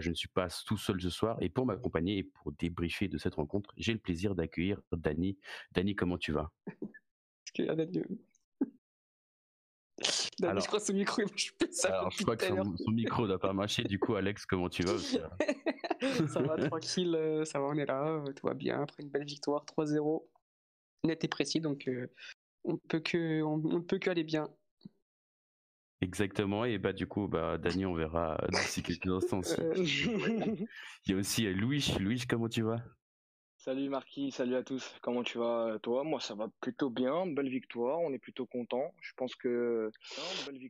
je ne suis pas tout seul ce soir et pour m'accompagner et pour débriefer de cette rencontre, j'ai le plaisir d'accueillir Dani. Dani, comment tu vas? Dani je crois que son micro il marche plus. Ça alors, je crois que son, micro doit pas marcher. Du coup, Alex, comment tu vas Ça va tranquille, euh, ça va, on est là, euh, tout va bien. Après une belle victoire, 3-0, net et précis, donc euh, on peut que on, peut que aller bien. Exactement, et bah du coup, bah Dani, on verra d'ici quelques instants. Il y a aussi Louis. Louis, comment tu vas? Salut Marquis, salut à tous. Comment tu vas toi? Moi ça va plutôt bien, belle victoire, on est plutôt content. Je pense que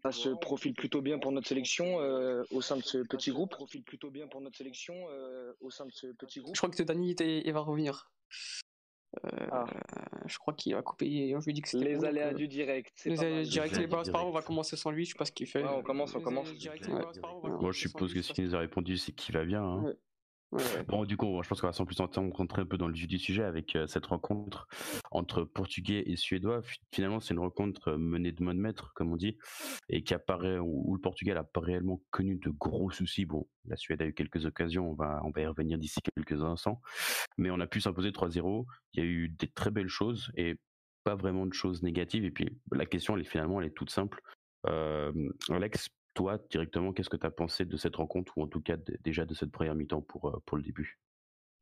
ça se profile plutôt bien pour notre sélection euh, au sein de ce petit groupe. Profile plutôt bien pour notre sélection euh, au sein de ce petit groupe. Je crois que Dani il va revenir. Euh, ah. Je crois qu'il a coupé. Je lui dis que les aléas du direct. Les aléas du direct. C'est pas grave, on va commencer sans lui. Je sais pas ce qu'il fait. on commence, on commence. Moi, je suppose que ce qu'il nous a répondu, c'est qu'il va bien. Hein. Bon, du coup, je pense qu'on va sans plus rentrer un peu dans le vif du sujet avec euh, cette rencontre entre Portugais et Suédois. Finalement, c'est une rencontre euh, menée de main de maître, comme on dit, et qui apparaît où, le Portugal n'a pas réellement connu de gros soucis. Bon, la Suède a eu quelques occasions, on va, on va y revenir d'ici quelques instants, mais on a pu s'imposer 3-0. Il y a eu des très belles choses et pas vraiment de choses négatives. Et puis, la question, elle est finalement, elle est toute simple. Euh, Alex, toi, directement, qu'est-ce que tu as pensé de cette rencontre, ou en tout cas déjà de cette première mi-temps pour, euh, pour le début?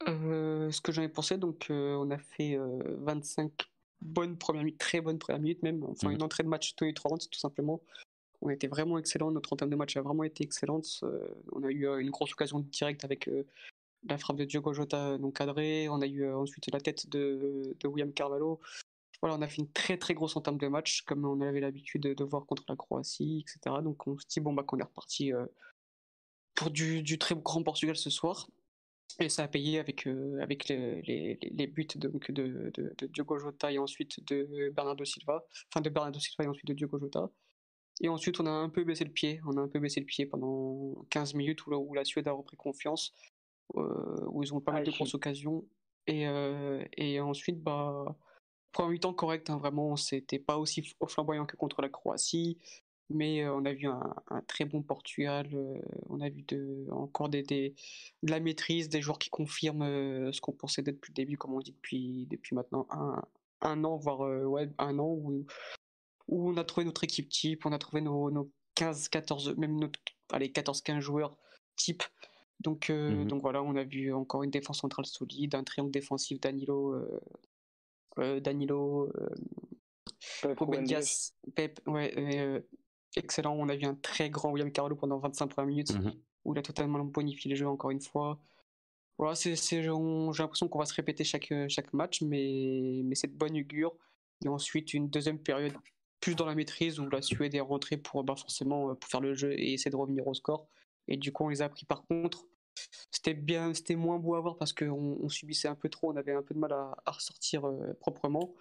Euh, Ce que j'en ai pensé, donc euh, on a fait 25 bonnes premières minutes, très bonnes premières minutes même, enfin mmh. une entrée de match tous les 30 tout simplement. On était vraiment excellent, notre entame de match a vraiment été excellente. on a eu une grosse occasion directe avec la frappe de Diogo Jota non cadrée, on a eu ensuite la tête de, de William Carvalho voilà, on a fait une très très grosse entame de match, comme on avait l'habitude de, voir contre la Croatie, etc. Donc on se dit bon bah qu'on est reparti euh, pour du, très grand Portugal ce soir. Et ça a payé avec, euh, avec les, les, buts donc de, de, Diogo Jota et ensuite de Bernardo Silva, enfin de Bernardo Silva et ensuite de Diogo Jota. Et ensuite, on a un peu baissé le pied. On a un peu baissé le pied pendant 15 minutes où, où la Suède a repris confiance, euh, où ils ont pas mal de grosses occasions. Et, et ensuite, bah, Premier temps correct, hein, vraiment, c'était pas aussi flamboyant que contre la Croatie, mais euh, on a vu un, très bon Portugal, euh, on a vu de, encore des, de la maîtrise, des joueurs qui confirment euh, ce qu'on pensait d'être depuis le début, comme on dit depuis, depuis maintenant un, un an, voire ouais, un an, où, où on a trouvé notre équipe type, on a trouvé nos, nos 15, 14, même notre, allez, 14-15 joueurs type. Donc, mmh donc voilà, on a vu encore une défense centrale solide, un triangle défensif Danilo, euh, Danilo, euh, Pep, ouais, euh, excellent. On a vu un très grand William Carvalho pendant 25 premières minutes mhm. où il a totalement bonifié le jeu encore une fois. Voilà, c'est, j'ai l'impression qu'on va se répéter chaque, chaque match, mais, mais c'est de bonne augure. Et ensuite, une deuxième période plus dans la maîtrise où la Suède est rentrée pour bah, forcément pour faire le jeu et essayer de revenir au score. Et du coup, on les a pris par contre c'était bien, c'était moins beau à voir parce qu'on on subissait un peu trop, on avait un peu de mal à, ressortir euh, proprement.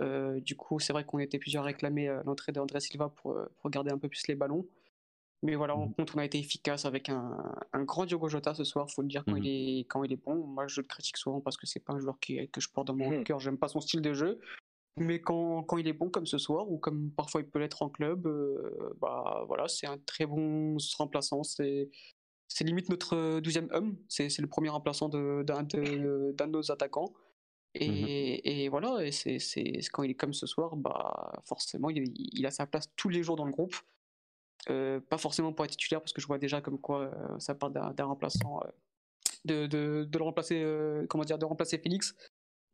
Euh, du coup, c'est vrai qu'on était plusieurs à réclamer euh, l'entrée d'André Silva pour, pour, garder un peu plus les ballons. Mais voilà, en mmh compte, on a été efficace avec un, un grand Diogo Jota ce soir. Faut le dire quand, il mmh est, quand il est bon. Moi, je le critique souvent parce que c'est pas un joueur qui, que je porte dans mon mmh. cœur. J'aime pas son style de jeu. Mais quand, quand, il est bon comme ce soir, ou comme parfois il peut l'être en club, bah voilà, c'est un très bon remplaçant. C'est c'est limite notre 12e homme. C'est le premier remplaçant d'un de, de, nos attaquants. Et, et voilà, et c'est quand il est comme ce soir, bah forcément, il, il, a sa place tous les jours dans le groupe. Euh, pas forcément pour être titulaire, parce que je vois déjà comme quoi euh, ça part d'un remplaçant, euh, de, de, de, le remplacer, comment dire, de remplacer Félix.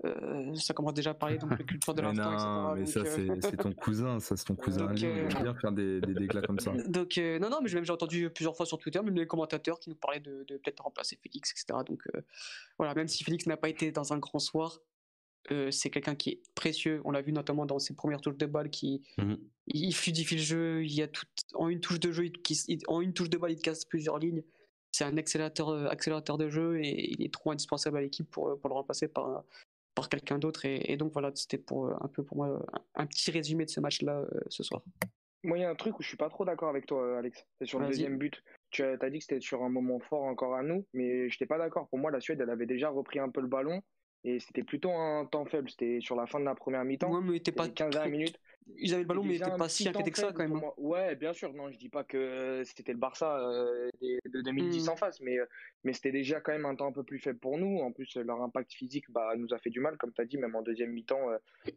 Euh, ça commence déjà à parler donc de culture de l'instant, Non, mais ça, euh, c'est ton cousin, ça, c'est ton cousin. Donc, euh... bien faire des, des déclats comme ça. Donc, euh, non, non, mais j'ai entendu plusieurs fois sur Twitter, même les commentateurs qui nous parlaient de, de peut-être remplacer Félix, etc. Donc, voilà, même si Félix n'a pas été dans un grand soir, c'est quelqu'un qui est précieux. On l'a vu notamment dans ses premières touches de balle, qui mmh il fluidifie le jeu. Il y a tout en une touche de jeu, il, en une touche de balle, il casse plusieurs lignes. C'est un accélérateur, accélérateur de jeu et il est trop indispensable à l'équipe pour, pour le remplacer par, par quelqu'un d'autre. Et, donc voilà, c'était pour euh, un peu pour moi un, petit résumé de ce match-là euh, ce soir. Moi, il y a un truc où je suis pas trop d'accord avec toi, Alex. C'est sur le deuxième but. Tu as, as dit que c'était sur un moment fort encore à nous, mais je n'étais pas d'accord. Pour moi, la Suède, elle avait déjà repris un peu le ballon et c'était plutôt un temps faible. C'était sur la fin de la première mi-temps. Ouais, mais pas 15 minutes. Ils avaient le ballon, mais ils n'étaient pas si inquiétés que ça quand même. Hein. Ouais, bien sûr. Non, je dis pas que c'était le Barça euh, de 2010 mmh. en face, mais, mais c'était déjà quand même un temps un peu plus faible pour nous. En plus, leur impact physique bah, nous a fait du mal, comme tu as dit, même en deuxième mi-temps.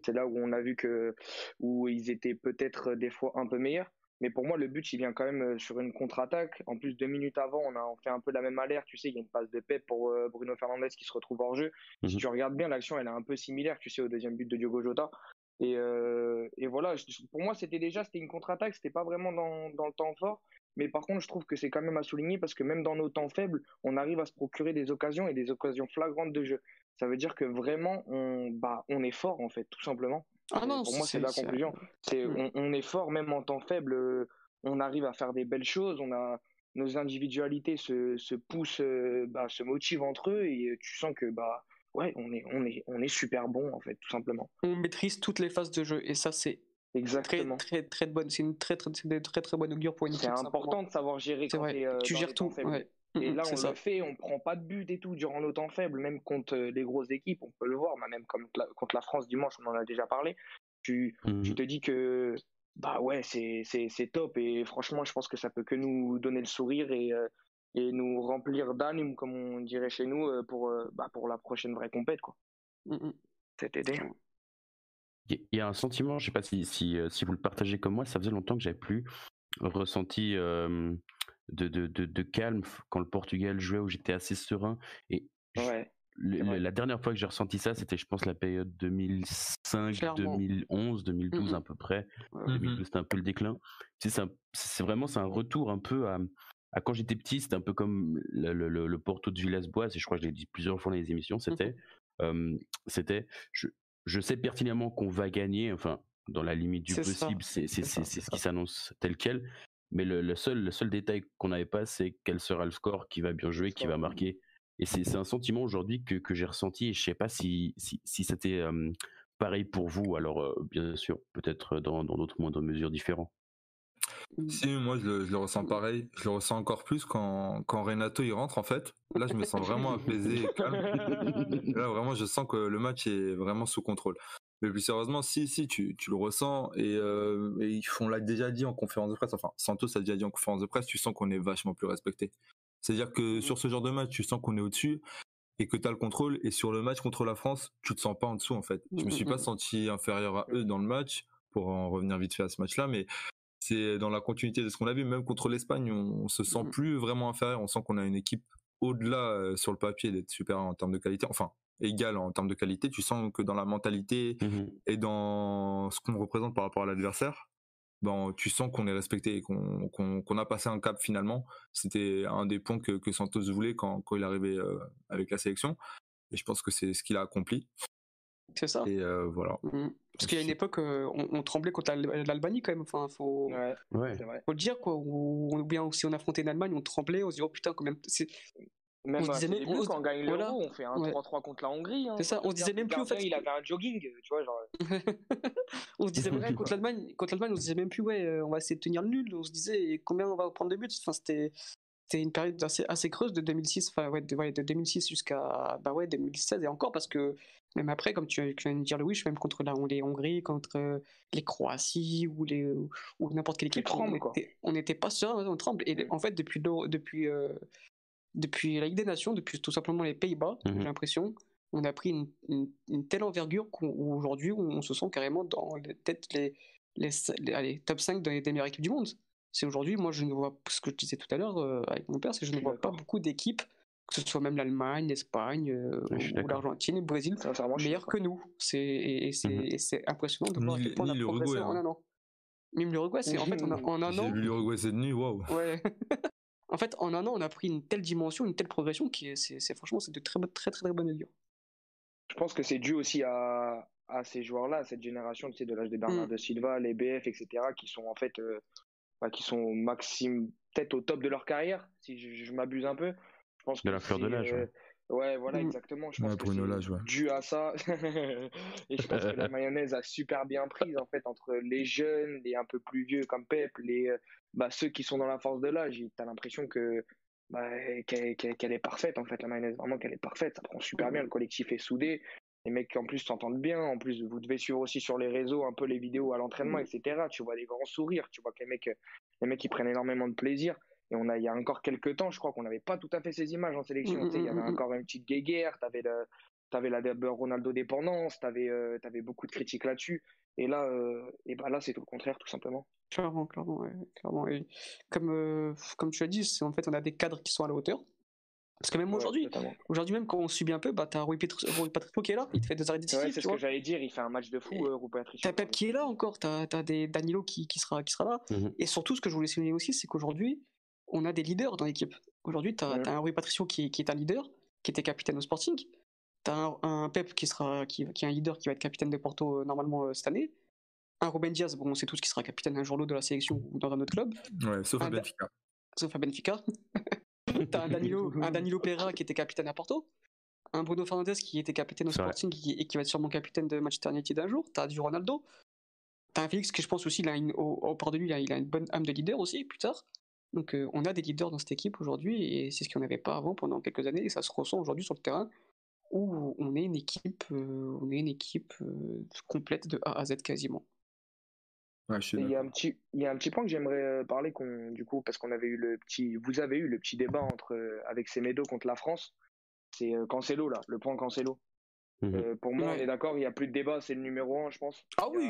c'est là où on a vu que où ils étaient peut-être des fois un peu meilleurs. Mais pour moi, le but, il vient quand même euh, sur une contre-attaque. En plus, deux minutes avant, on a fait un peu la même alerte. Tu sais, il y a une passe de paix pour euh, Bruno Fernandez qui se retrouve hors jeu. Si mhm. tu regardes bien, l'action, elle est un peu similaire, tu sais, au deuxième but de Diogo Jota. Et, euh, et voilà, pour moi, c'était déjà c'était une contre-attaque. C'était pas vraiment dans, dans, le temps fort. Mais par contre, je trouve que c'est quand même à souligner parce que même dans nos temps faibles, on arrive à se procurer des occasions et des occasions flagrantes de jeu. Ça veut dire que vraiment, on, bah, on est fort, en fait, tout simplement. Ah non, pour moi, c'est la conclusion. C'est mm. on, est fort, même en temps faible, euh, on arrive à faire des belles choses. On a nos individualités se, se poussent, euh, bah, se motivent entre eux et tu sens que bah ouais, on est on est on est super bon en fait, tout simplement. On maîtrise toutes les phases de jeu et ça c'est Exactement. Très, très, très bonne. C'est une très, très, très, très, bonne augure pour une équipe. C'est important de savoir gérer quand euh, tu gères tout. Et là, on le fait, on prend pas de but et tout durant nos temps faibles, même contre euh, les grosses équipes, on peut le voir, même comme contre la France dimanche, on en a déjà parlé. Tu, tu mmh. te dis que bah ouais, c'est top et franchement, je pense que ça peut que nous donner le sourire et, euh, et nous remplir d'anime, comme on dirait chez nous, euh, pour, bah, pour la prochaine vraie compète. Quoi. Mmh Cet été. Il y a un sentiment, je sais pas si, si, si, vous le partagez comme moi, ça faisait longtemps que j'avais plus ressenti de, de, de, calme quand le Portugal jouait où j'étais assez serein. Et la dernière fois que j'ai ressenti ça, c'était, je pense, la période 2005, 2011, 2012 à peu près. 2012, c'était un peu le déclin. C'est vraiment c'est un retour un peu à, à quand j'étais petit, c'était un peu comme le, le, le Porto de Villas-Boas, et je crois que je l'ai dit plusieurs fois dans les émissions, mmh c'était, c'était, je, je sais pertinemment qu'on va gagner, enfin, dans la limite du possible, c'est ce qui s'annonce tel quel, mais le, seul, le seul détail qu'on n'avait pas, c'est quel sera le score qui va bien jouer, qui va marquer. Et c'est un sentiment aujourd'hui que, que j'ai ressenti et je sais pas si, si, si c'était pareil pour vous. Alors, bien sûr, peut-être dans d'autres moindres mesures différents. Mmh. Si, moi je le, je le, ressens pareil. Je le ressens encore plus quand, quand Renato il rentre en fait. Là, je me sens vraiment apaisé et calme. Là, vraiment, je sens que le match est vraiment sous contrôle. Mais plus sérieusement, si, si, tu, tu le ressens et, euh, et on l'a déjà dit en conférence de presse, enfin, Santos a déjà dit en conférence de presse, tu sens qu'on est vachement plus respecté. C'est-à-dire que mmh. sur ce genre de match, tu sens qu'on est au-dessus et que tu as le contrôle. Et sur le match contre la France, tu te sens pas en dessous, en fait. Je me suis pas senti inférieur à eux dans le match, pour en revenir vite fait à ce match-là, mais c'est dans la continuité de ce qu'on a vu, même contre l'Espagne, on, se sent mmh. plus vraiment inférieur. On sent qu'on a une équipe au-delà euh, sur le papier d'être super en termes de qualité. Enfin, égal en termes de qualité. Tu sens que dans la mentalité mmh et dans ce qu'on représente par rapport à l'adversaire, ben, tu sens qu'on est respecté et qu'on a passé un cap finalement. C'était un des points que, Santos voulait quand, quand il arrivait euh, avec la sélection. Et je pense que c'est ce qu'il a accompli. C'est ça. Et euh, voilà. Mmh. Parce qu'il y a une époque, euh, on, tremblait contre l'Albanie quand même. Enfin, faut, ouais, faut le dire quoi. Ou, bien si on affrontait l'Allemagne, on tremblait, on se dit oh putain quand même. Même on disait même on, quand on gagne l'euro, on fait un 3-3 contre la Hongrie. Hein. C'est ça, on se disait même plus en fait. Il avait un jogging, tu vois, genre. on se disait même contre l'Allemagne, contre l'Allemagne, on se disait même plus ouais, euh, on va essayer de tenir le nul. On se disait combien on va prendre de buts. Enfin, c'était c'était une période assez, assez creuse de 2006, enfin ouais, de, de 2006 jusqu'à bah ouais 2016 et encore parce que même après, comme tu, tu viens de dire le wish, même contre la, les Hongrie, contre les Croaties ou les ou n'importe quelle équipe, on n'était pas serein, on tremble. Et en fait, depuis depuis euh, depuis la Ligue des Nations, depuis tout simplement les Pays-Bas, j'ai mhm. l'impression, on a pris une, une, telle envergure qu'aujourd'hui, on se sent carrément dans peut-être les, les, les, top 5 des, meilleures équipes du monde. C'est aujourd'hui, moi, je ne vois, ce que je disais tout à l'heure euh, avec mon père, c'est que je ne vois pas beaucoup d'équipes, que ce soit même l'Allemagne, l'Espagne, euh, ou l'Argentine, le Brésil, meilleures que nous. C'est, et, mhm. c'est, impressionnant de voir à quel point on a progressé en hein. un an. Même l'Uruguay, c'est en fait en, en un an. L'Uruguay, c'est de waouh. Ouais. en fait, en un an, on a pris une telle dimension, une telle progression qui est, c'est, franchement, c'est de très, très, très, très bonne augure. Je pense que c'est dû aussi à, à ces joueurs-là, à cette génération tu sais, de l'âge de Bernard mm. de Silva, les BF, etc., qui sont en fait, euh, bah, qui sont maxime, peut-être au top de leur carrière, si je, m'abuse un peu. Je pense de la fleur de l'âge. Euh, ouais. voilà, mm. exactement. Je pense que c'est dû à ça. et je pense que la mayonnaise a super bien prise, en fait, entre les jeunes, les un peu plus vieux comme Pep, les, euh, bah, ceux qui sont dans la force de l'âge, t'as l'impression que bah, qu'elle est parfaite en fait la mayonnaise vraiment qu'elle est parfaite ça prend super bien le collectif est soudé les mecs en plus s'entendent bien. En plus, vous devez suivre aussi sur les réseaux un peu les vidéos à l'entraînement, mm. etc. Tu vois des grands sourires, tu vois que les mecs, les mecs, ils prennent énormément de plaisir. Et on a, il y a encore quelques temps, je crois qu'on n'avait pas tout à fait ces images en sélection. Mm, il y avait encore une petite guéguerre, tu avais, avais la Ronaldo dépendance, tu avais, euh, avais, beaucoup de critiques là-dessus. Et là, euh, et bah là c'est tout le contraire, tout simplement. Clairement, clairement, clairement. Et comme, euh, comme tu as dit, c'est en fait, on a des cadres qui sont à la hauteur. Parce que même aujourd'hui, aujourd'hui même quand on subit un peu, bah t'as Rui Patricio qui est là, il te fait des arrêts décisifs. Ouais, c'est ce que j'allais dire, il fait un match de fou, euh, Rui Patricio. T'as Pep qui est là encore, t'as as des Danilo qui, qui, sera, qui sera là. Mmh Et surtout, ce que je voulais souligner aussi, c'est qu'aujourd'hui, on a des leaders dans l'équipe. Aujourd'hui, t'as as un Rui Patricio qui, qui, est un leader, qui était capitaine au Sporting. T'as un, un, Pep qui sera, qui, qui, est un leader qui va être capitaine de Porto euh, normalement euh, cette année. Un Ruben Diaz, bon, on sait tous qui sera capitaine un jour l'autre de la sélection ou dans un autre club. Ouais, sauf à Benfica. Sauf à Benfica. T'as un Danilo, un Danilo Pereira qui était capitaine à Porto, un Bruno Fernandes qui était capitaine au Sporting et qui va être sûrement capitaine de Manchester United un jour. T'as du Ronaldo. T'as un Félix qui, je pense aussi, il a une, au, au de lui, il a, une bonne âme de leader aussi, plus tard. Donc euh, on a des leaders dans cette équipe aujourd'hui et c'est ce qu'on n'avait pas avant pendant quelques années et ça se ressent aujourd'hui sur le terrain où on est une équipe, euh, on est une équipe euh, complète de A à Z quasiment il y a un petit, il y a un petit point que j'aimerais euh, parler qu'on, du coup, parce qu'on avait eu le petit, vous avez eu le petit débat entre euh, avec Semedo contre la France. C'est euh, Cancelo là, le point Cancelo. Mmh pour moi, on est d'accord, il n'y a plus de débat, c'est le numéro 1, je pense. Ah oui.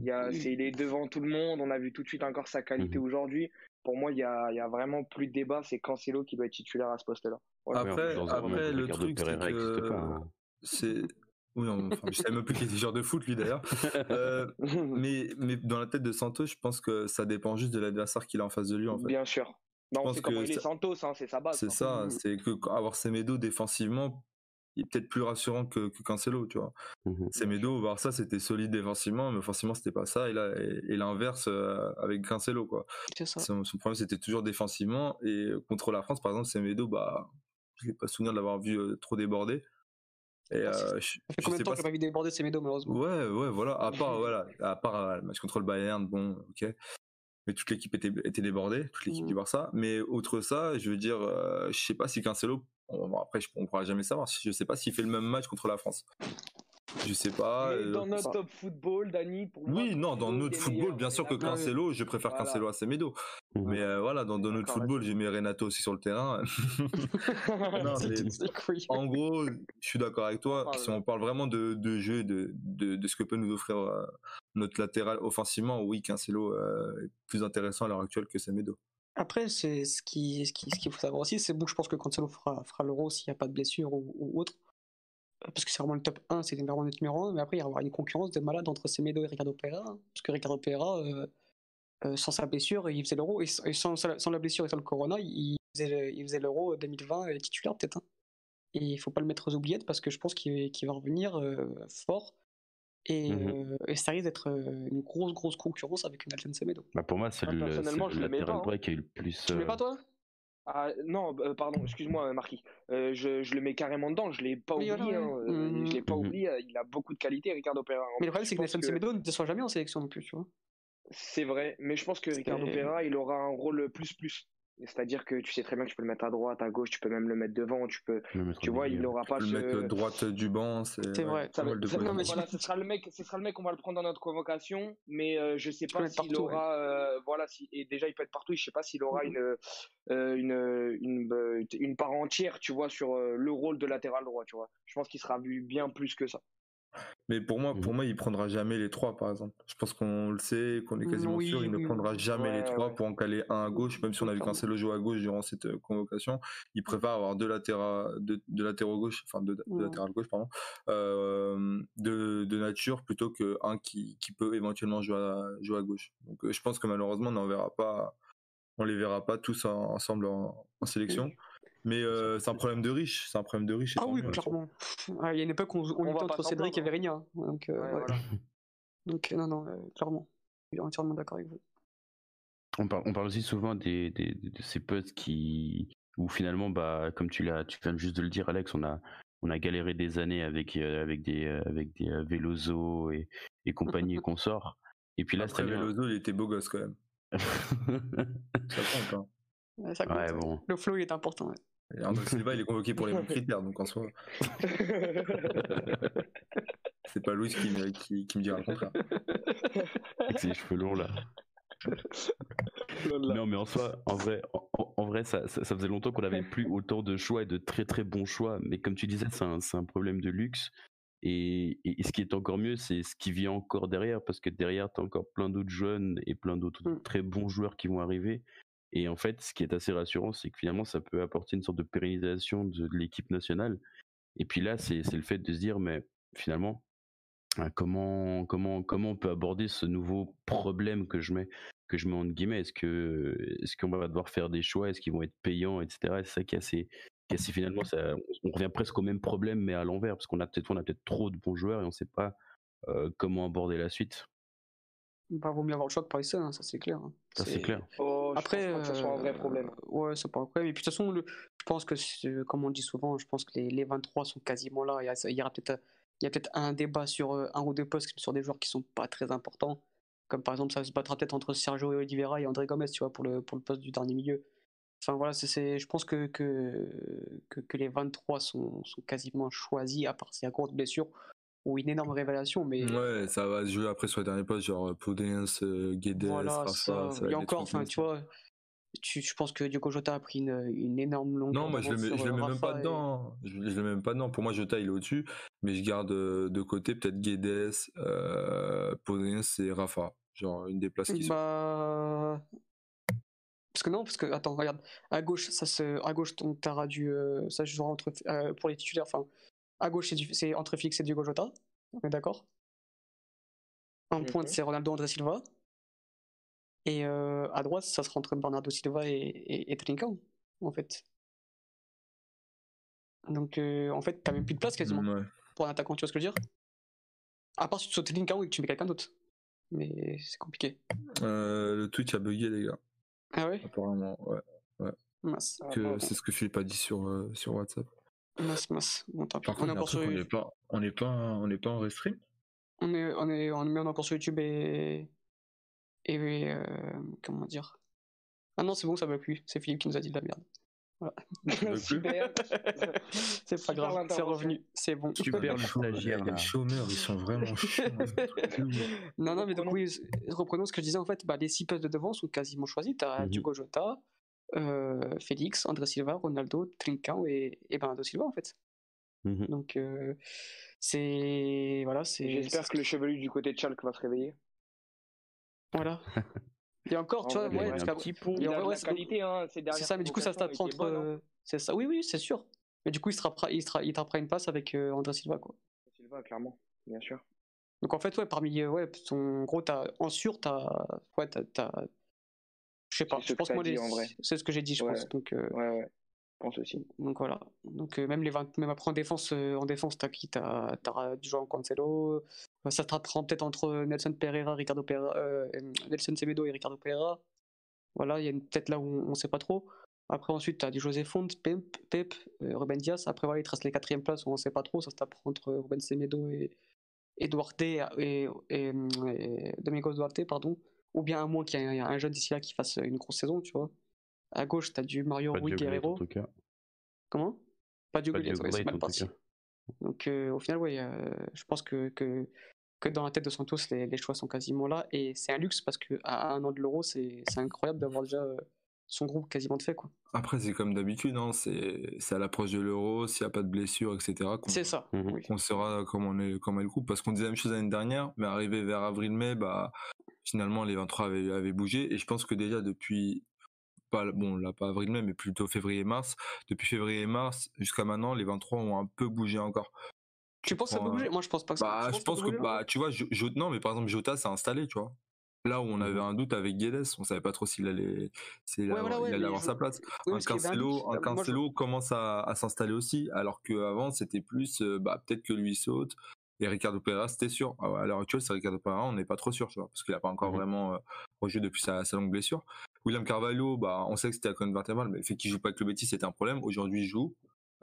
Il, y a, il est devant tout le monde. On a vu tout de suite encore sa qualité mmh aujourd'hui. Pour moi, il y a, il y a vraiment plus de débat. C'est Cancelo qui doit être titulaire à ce poste-là. Après, après le truc, c'est hein. Oui, enfin, je savais même plus qu'il était joueur de foot, lui d'ailleurs. Euh, mais, mais dans la tête de Santos, je pense que ça dépend juste de l'adversaire qu'il a en face de lui. En fait. Bien sûr. Non, c'est comment il est Santos, hein, c'est sa base. C'est ça, mmh. c'est que avoir Semedo défensivement, il est peut-être plus rassurant que, que Cancelo, tu vois. Mmh Semedo, voir ça, c'était solide défensivement, mais forcément, c'était pas ça. Et, là, et, l'inverse euh, avec Cancelo, quoi. Ça. Son, problème, c'était toujours défensivement. Et contre la France, par exemple, Semedo, bah, je n'ai pas souvenir de l'avoir vu euh, trop déborder. Et euh, ça fait combien de temps que pas vu déborder malheureusement Ouais, ouais, voilà. À part, voilà, à part euh, le match contre le Bayern, bon, ok. Mais toute l'équipe était, était débordée, toute l'équipe mmh. du Barça. Mais outre ça, je veux dire, euh, je sais pas si Cancelo, bon, après, on ne pourra jamais savoir. Je sais pas s'il fait le même match contre la France. Je sais pas. Mais dans notre top football, Dani, pour Oui, non, dans notre football, bien sûr que Cancelo, je préfère Cancelo à Semedo. Mais voilà, dans, dans notre football, j'ai mis Renato aussi sur le terrain. en gros, je suis d'accord avec toi. Si on parle vraiment de, de jeu, de, de, de, ce que peut nous offrir notre latéral offensivement, oui, Cancelo est plus intéressant à l'heure actuelle que Semedo. Après, c'est ce qui, ce qu'il ce qu'il faut savoir aussi, c'est bon, je pense que Cancelo fera, fera l'euro s'il n'y a pas de blessure ou, ou autre parce que c'est vraiment le top 1, c'est vraiment notre numéro 1, mais après il y aura une concurrence de malade entre Semedo et Ricardo Pereira, hein. parce que Ricardo Pereira, euh, euh, sans sa blessure, il faisait l'euro, et, sans, sans, la blessure et sans le corona, il faisait, il faisait l'euro 2020 et titulaire peut-être. Hein. Et il faut pas le mettre aux oubliettes parce que je pense qu'il va revenir euh, fort. Et, mmh et, ça risque d'être une grosse, grosse concurrence avec une Alten Semedo. Bah pour moi, c'est ah, le, le latéral droit qui a eu le plus. Tu le mets pas toi? Ah, non, euh, pardon, excuse-moi, Marquis. Euh, je, je, le mets carrément dedans, je l'ai pas oublié. Hein, euh, je l'ai pas mmh oublié, il a beaucoup de qualité, Ricardo Pereira. Mais le problème, c'est que Nelson Semedo ne sera jamais en sélection non plus, tu vois. C'est vrai, mais je pense que Ricardo Pereira, il aura un rôle plus plus. C'est-à-dire que tu sais très bien que tu peux le mettre à droite, à gauche, tu peux même le mettre devant, tu peux, tu vois, il n'aura pas. Tu peux le mettre droite du banc, c'est vrai. voilà, ce sera le mec, ce sera le mec, on va le prendre dans notre convocation, mais euh, je sais pas s'il aura, euh, voilà, si, et déjà il peut être partout, je sais pas s'il aura une, euh, une, une, une, part entière, tu vois, sur le rôle de latéral droit, tu vois. Je pense qu'il sera vu bien plus que ça. Mais pour moi, pour mmh. moi, il prendra jamais les trois, par exemple. Je pense qu'on le sait, qu'on est quasiment sûr, il ne prendra jamais les trois pour en caler un à gauche, même si on a vu le jouer à gauche durant cette euh, convocation. Il préfère avoir deux latéraux, deux, latéraux gauche, enfin deux, latérales gauche, pardon, euh, de, de, nature plutôt qu'un qui, qui peut éventuellement jouer à, jouer à gauche. Donc, euh, je pense que malheureusement, on n'en verra pas, on les verra pas tous ensemble en, en sélection. Mais euh, c'est un problème de riche, c'est un problème de riche. Ah oui, clairement. Ah, il y a une époque où on, était entre Cédric et Verigna. Hein. Donc, euh, donc non, non, euh, clairement. Je suis entièrement d'accord avec vous. On parle, on parle aussi souvent des, des, de ces postes qui, où finalement, bah, comme tu l'as, tu viens juste de le dire, Alex, on a, on a galéré des années avec, avec des, avec des Veloso et, et compagnie et consorts. Et puis là, Après, Veloso, il était beau gosse quand même. ça compte, hein. Ça compte. Ouais, bon. Le flow, il est important. Ouais. Et Silva, il est convoqué pour les mêmes critères, donc en soi. c'est pas Louis qui, me, qui, qui me dira le contraire. C'est les cheveux longs là. non mais en soi, en vrai, en, vrai, ça, ça, faisait longtemps qu'on n'avait plus autant de choix et de très très bons choix. Mais comme tu disais, c'est un, un, problème de luxe. Et, et, ce qui est encore mieux, c'est ce qui vient encore derrière, parce que derrière, tu as encore plein d'autres jeunes et plein d'autres mmh. très bons joueurs qui vont arriver. Et en fait, ce qui est assez rassurant, c'est que finalement, ça peut apporter une sorte de pérennisation de, l'équipe nationale. Et puis là, c'est le fait de se dire, mais finalement, hein, comment, comment, comment on peut aborder ce nouveau problème que je mets, que je mets entre guillemets? Est-ce qu'on va devoir faire des choix? Est-ce qu'ils vont être payants, etc. C'est ça qui est assez, qui finalement, ça, on revient presque au même problème, mais à l'envers, parce qu'on a peut-être, on a peut-être trop de bons joueurs et on ne sait pas comment aborder la suite. Bah, vaut mieux avoir le choix que Paris hein, ça c'est clair. Hein. Ça c'est clair. Oh, Après, que ce soit un vrai problème. ouais, c'est pas un problème. Et puis de toute façon, le, je pense que, comme on dit souvent, je pense que les, les 23 sont quasiment là. Il y, aura peut-être, il y a peut-être un débat sur un ou deux postes sur des joueurs qui sont pas très importants. Comme par exemple, ça se battra peut-être entre Sergio et Oliveira et André Gomez, tu vois, pour le, pour le poste du dernier milieu. Enfin voilà, c'est, je pense que, que, que, les 23 sont, sont quasiment choisis, à part si y a courte blessure ou une énorme révélation. Mais... Ouais, ça va se jouer après sur les derniers postes, genre Podence, Guedes, voilà, Rafa. Ça, ça et encore, enfin, tu vois, tu, je pense que Diogo Jota a pris une, une énorme longueur. Non, moi je le mets, je le mets même pas dedans. Je, le mets même pas dedans. Pour moi, Jota il est au-dessus, mais je garde de côté peut-être Guedes, euh, Podence et Rafa. Genre une des places qui bah... Parce que non, parce que attends, regarde, à gauche, ça se, à gauche, donc t'auras du, euh, ça jouera entre, euh, pour les titulaires, enfin, à gauche, c'est entre Félix et Diogo Jota. On est d'accord? En pointe, c'est Ronaldo André Silva. Et euh, à droite, ça sera entre Bernardo Silva et, et, et Trincão, en fait. Donc, euh, en fait, t'as même plus de place quasiment pour un attaquant, tu vois ce que je veux dire? À part si tu sautes Trincão et que tu mets quelqu'un d'autre. Mais c'est compliqué. Euh, le Twitch a bugué, les gars. Ah ouais? Apparemment, ouais. ouais. C'est ce que Philippe a dit sur, sur WhatsApp. Mince, mince. Bon, Par contre, on, est sur... on n'est pas, on n'est pas, on n'est pas en restream? On est, on est, on est encore sur YouTube et et euh, comment dire? Ah non, c'est bon, ça va plus. C'est Philippe qui nous a dit de la merde. Voilà. c'est pas grave, c'est revenu, c'est bon. Super les chômeurs, ils sont vraiment chiants. non, non, mais donc oui, reprenons ce que je disais en fait. Bah, les six postes de devant sont quasiment choisis. T'as as Diogo Jota, euh, Félix, André Silva, Ronaldo, Trincão et, et Bernardo Silva en fait. Mmh Donc euh, c'est voilà, c'est. J'espère que le chevelu du côté de Chalk va se réveiller. Voilà. Et encore, tu vois, ouais, parce petit pont. Il a qualité, hein, C'est ça, mais du coup, ça se tape entre. Hein. C'est ça, oui, oui, c'est sûr. Mais du coup, il se tapera, il, il une passe avec euh, André Silva, quoi. Silva, clairement, bien sûr. Donc en fait, ouais, parmi, ouais, ton gros, as, en sûr, t'as, ouais, t'as, je sais pas, je pense que moi, c'est ce que j'ai dit, je pense. Donc, euh, ouais, ouais. Je pense aussi. Donc voilà. Donc euh, même les 20... même après en défense, euh, en défense, t'as qui? T'as as du joueur Cancelo. ça te rattrape peut-être entre Nelson Pereira, Ricardo Pereira, Nelson Semedo et Ricardo Pereira. Voilà, il y a peut-être là où on, ne sait pas trop. Après ensuite, t'as du José Font, Pep, Pep Ruben Diaz. Après voilà, il te reste les quatrièmes places où on sait pas trop. Ça se tape entre Ruben Semedo et, et Duarte et, et, et, Domingos Duarte, pardon ou bien à moins qu'il y ait un, jeune d'ici là qui fasse une grosse saison, tu vois. À gauche, t'as du Mario Rui Guerrero. Comment? Pas du Goliath, c'est mal parti. Donc euh, au final, ouais, euh, je pense que, que, que, dans la tête de Santos, les, les choix sont quasiment là. Et c'est un luxe parce qu'à un an de l'euro, c'est incroyable d'avoir déjà euh, son groupe quasiment de fait. Quoi. Après, c'est comme d'habitude, hein, c'est à l'approche de l'euro, s'il n'y a pas de blessure, etc. C'est ça. On saura comment, on est, comment est le groupe. Parce qu'on disait la même chose l'année dernière, mais arrivé vers avril-mai, bah, finalement les 23 avaient, bougé. Et je pense que déjà depuis pas bon là pas avril mai mais plutôt février mars depuis février et mars jusqu'à maintenant les 23 ont un peu bougé encore. Tu penses que ça peut bouger? Moi je pense pas que bah, je pense que, bah tu vois non mais par exemple Jota s'est installé tu vois. Là où on avait mmh. un doute avec Guedes on savait pas trop s'il allait s'il allait avoir sa place. Un Cancelo un Cancelo commence à, s'installer aussi alors qu'avant c'était plus euh, bah peut-être que lui saute et Ricardo Pereira, c'était sûr. Ah à l'heure actuelle, c'est Ricardo Pereira, on n'est pas trop sûr, parce qu'il n'a pas encore mmh vraiment euh, rejoué depuis sa, longue blessure. William Carvalho, bah, on sait que c'était à colonne vertébrale, mais fait qu'il joue pas avec le Betis, c'était un problème. Aujourd'hui, il joue.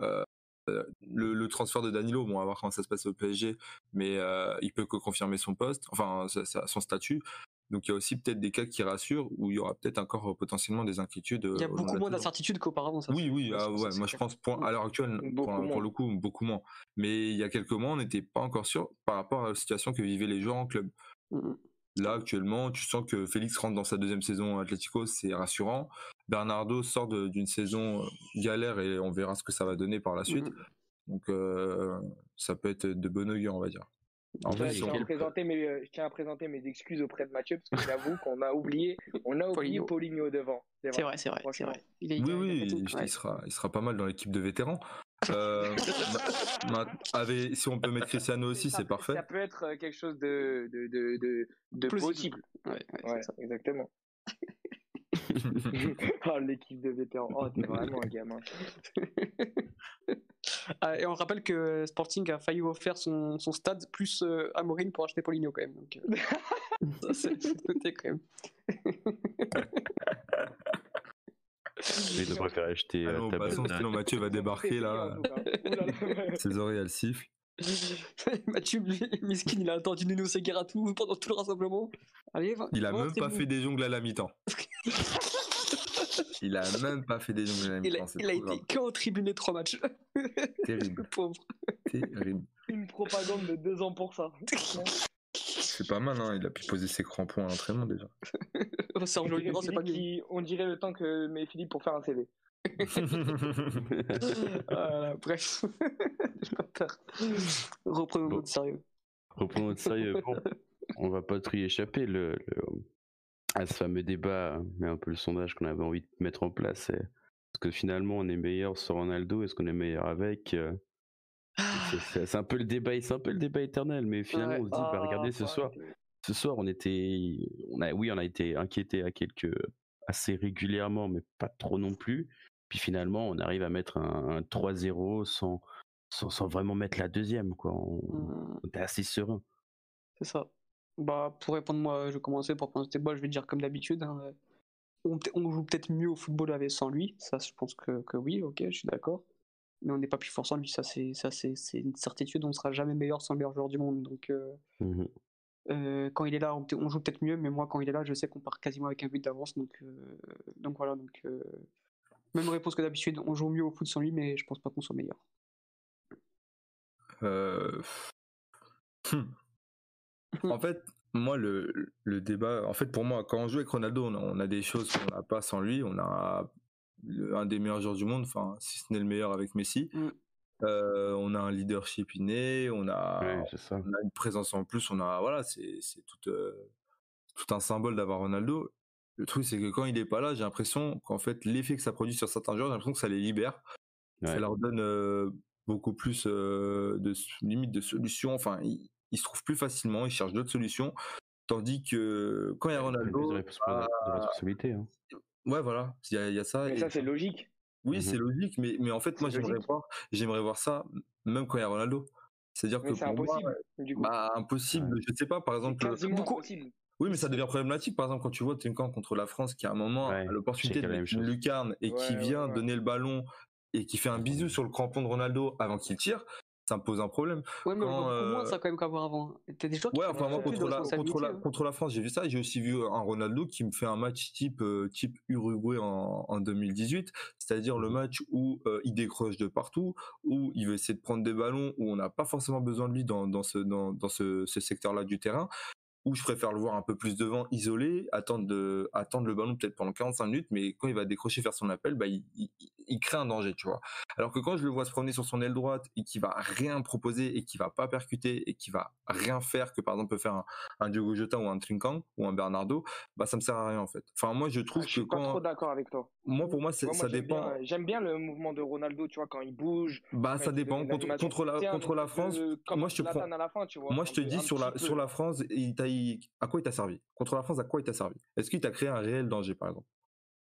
Euh, euh, le, transfert de Danilo, bon, on va voir comment ça se passe au PSG, mais il peut que confirmer son poste, enfin son statut. Donc il y a aussi peut-être des cas qui rassurent où il y aura peut-être encore potentiellement des inquiétudes. Il y a beaucoup moins d'incertitudes qu'auparavant. Oui, oui, ah ouais, moi je pense pour, à l'heure actuelle, pour, le coup, beaucoup moins. Mais il y a quelques mois, on n'était pas encore sûr par rapport à la situation que vivaient les joueurs en club. Mmh Là, actuellement, tu sens que Félix rentre dans sa deuxième saison à Atlético, c'est rassurant. Bernardo sort d'une saison euh, galère et on verra ce que ça va donner par la suite. Mmh Donc, euh, ça peut être de bon augure, on va dire. En fait, je, tiens présenter mes, euh, je, tiens à présenter mes excuses auprès de Mathieu parce que j'avoue qu'on a oublié, on a oublié Paulinho devant. C'est vrai, c'est vrai, c'est vrai. oui, oui, il, sera, il sera pas mal dans l'équipe de vétérans. Euh, si on peut mettre Cristiano aussi, c'est parfait. Ça peut être euh, quelque chose de, de, de, de, possible. Ouais, ouais, exactement. oh, l'équipe de vétérans. Oh, t'es vraiment un gamin. Ah, et on rappelle que Sporting a failli offrir son, son stade plus euh, Amorine pour acheter Poligno quand même. Donc, euh, ça, c'est noté quand même. Il devrait faire acheter. Euh, ah sinon Mathieu va débarquer là. Ses oreilles elles sifflent. Mathieu Miskin il a attendu Nuno tout pendant tout le rassemblement. Allez, il a même pas fait des jongles à la mi-temps. Il a même pas fait des la mi-temps. Il a, il a été qu'en tribune les trois matchs. Terrible. Pauvre. Terrible. Une propagande de deux ans pour ça. C'est pas mal, hein. il a pu poser ses crampons à l'entraînement déjà. Sergio c'est pas qui... On dirait le temps que met Philippe pour faire un CV. bref, reprenons notre sérieux. Reprenons notre sérieux. Bon, on va pas trop y échapper le, à ce fameux débat, mais un peu le sondage qu'on avait envie de mettre en place. Est-ce que finalement on est meilleur sans Ronaldo Est-ce qu'on est meilleur avec euh, c'est un peu le débat, c'est un peu le débat éternel, mais finalement on se dit, bah, regardez ce soir, ce soir on était, on a, oui on a été inquiété à quelques, assez régulièrement, mais pas trop non plus. Puis finalement on arrive à mettre un, 3-0 sans, sans, vraiment mettre la deuxième, quoi. On, mmh. était assez serein. C'est ça. Bah pour répondre moi, je vais commencer pour prendre je vais dire comme d'habitude. Hein, on, joue peut-être mieux au football avec sans lui, ça je pense que, que oui, ok, je suis d'accord mais on n'est pas plus fort sans lui. Ça, c'est ça, c'est une certitude. On ne sera jamais meilleur sans le meilleur joueur du monde. Donc, euh, mmh euh, quand il est là, on, joue peut-être mieux, mais moi, quand il est là, je sais qu'on part quasiment avec un but d'avance. Donc, euh, donc voilà. Donc, même réponse que d'habitude. On joue mieux au foot sans lui, mais je pense pas qu'on soit meilleur. En fait, moi, le, le, débat, en fait, pour moi, quand on joue avec Ronaldo, on a, on a des choses qu'on n'a pas sans lui. On a un des meilleurs joueurs du monde, enfin, si ce n'est le meilleur avec Messi. Mm. Euh, on a un leadership inné, on a, on a une présence en plus, on a voilà, c'est tout, euh, tout un symbole d'avoir Ronaldo. Le truc c'est que quand il est pas là, j'ai l'impression qu'en fait l'effet que ça produit sur certains joueurs, j'ai l'impression que ça les libère, ça leur donne euh, beaucoup plus de limite de solutions. Enfin, ils, se trouvent plus facilement, ils cherchent d'autres solutions. Tandis que quand il y a Ronaldo, bah, hein. Ouais, voilà, il y a, ça. Mais ça, c'est logique. Oui, c'est mmh logique, mais, mais en fait, moi, j'aimerais voir, j'aimerais voir ça même quand il y a Ronaldo. C'est-à-dire que c'est impossible. du coup. Bah, impossible. Je ne sais pas, par exemple. Beaucoup... Impossible. Oui, mais ça devient problématique. Par exemple, quand tu vois Tinkan contre la France, qui à un moment a l'opportunité de mettre une lucarne et qui vient donner le ballon et qui fait un bisou sur le crampon de Ronaldo avant qu'il tire, ça me pose un problème. Ouais, mais quand, euh... ça quand même qu'avoir avant. T'as des ouais, enfin moi contre la, contre la, contre la France, j'ai vu ça. J'ai aussi vu un Ronaldo qui me fait un match type euh, type Uruguay en, en 2018, c'est-à-dire le match où euh, il décroche de partout, où il veut essayer de prendre des ballons, où on n'a pas forcément besoin de lui dans, dans ce dans, dans ce, ce secteur-là du terrain, ou je préfère le voir un peu plus devant, isolé, attendre, de, attendre le ballon peut-être pendant 45 minutes, mais quand il va décrocher, faire son appel, bah, il, il, crée un danger, tu vois. Alors que quand je le vois se promener sur son aile droite et qu'il va rien proposer et qu'il va pas percuter et qu'il va rien faire que par exemple peut faire un, un Diogo Jota ou un Trinkang ou un Bernardo, bah ça me sert à rien en fait. Enfin moi je trouve ah, je suis pas trop d'accord avec toi. Moi pour moi, ça dépend. J'aime bien, le mouvement de Ronaldo, tu vois quand il bouge. Bah ça dépend contre, contre la contre la France. moi je te prends. moi je te dis sur la sur la France, il à quoi il t'a servi? Contre la France, à quoi il t'a servi? Est-ce qu'il t'a créé un réel danger, par exemple?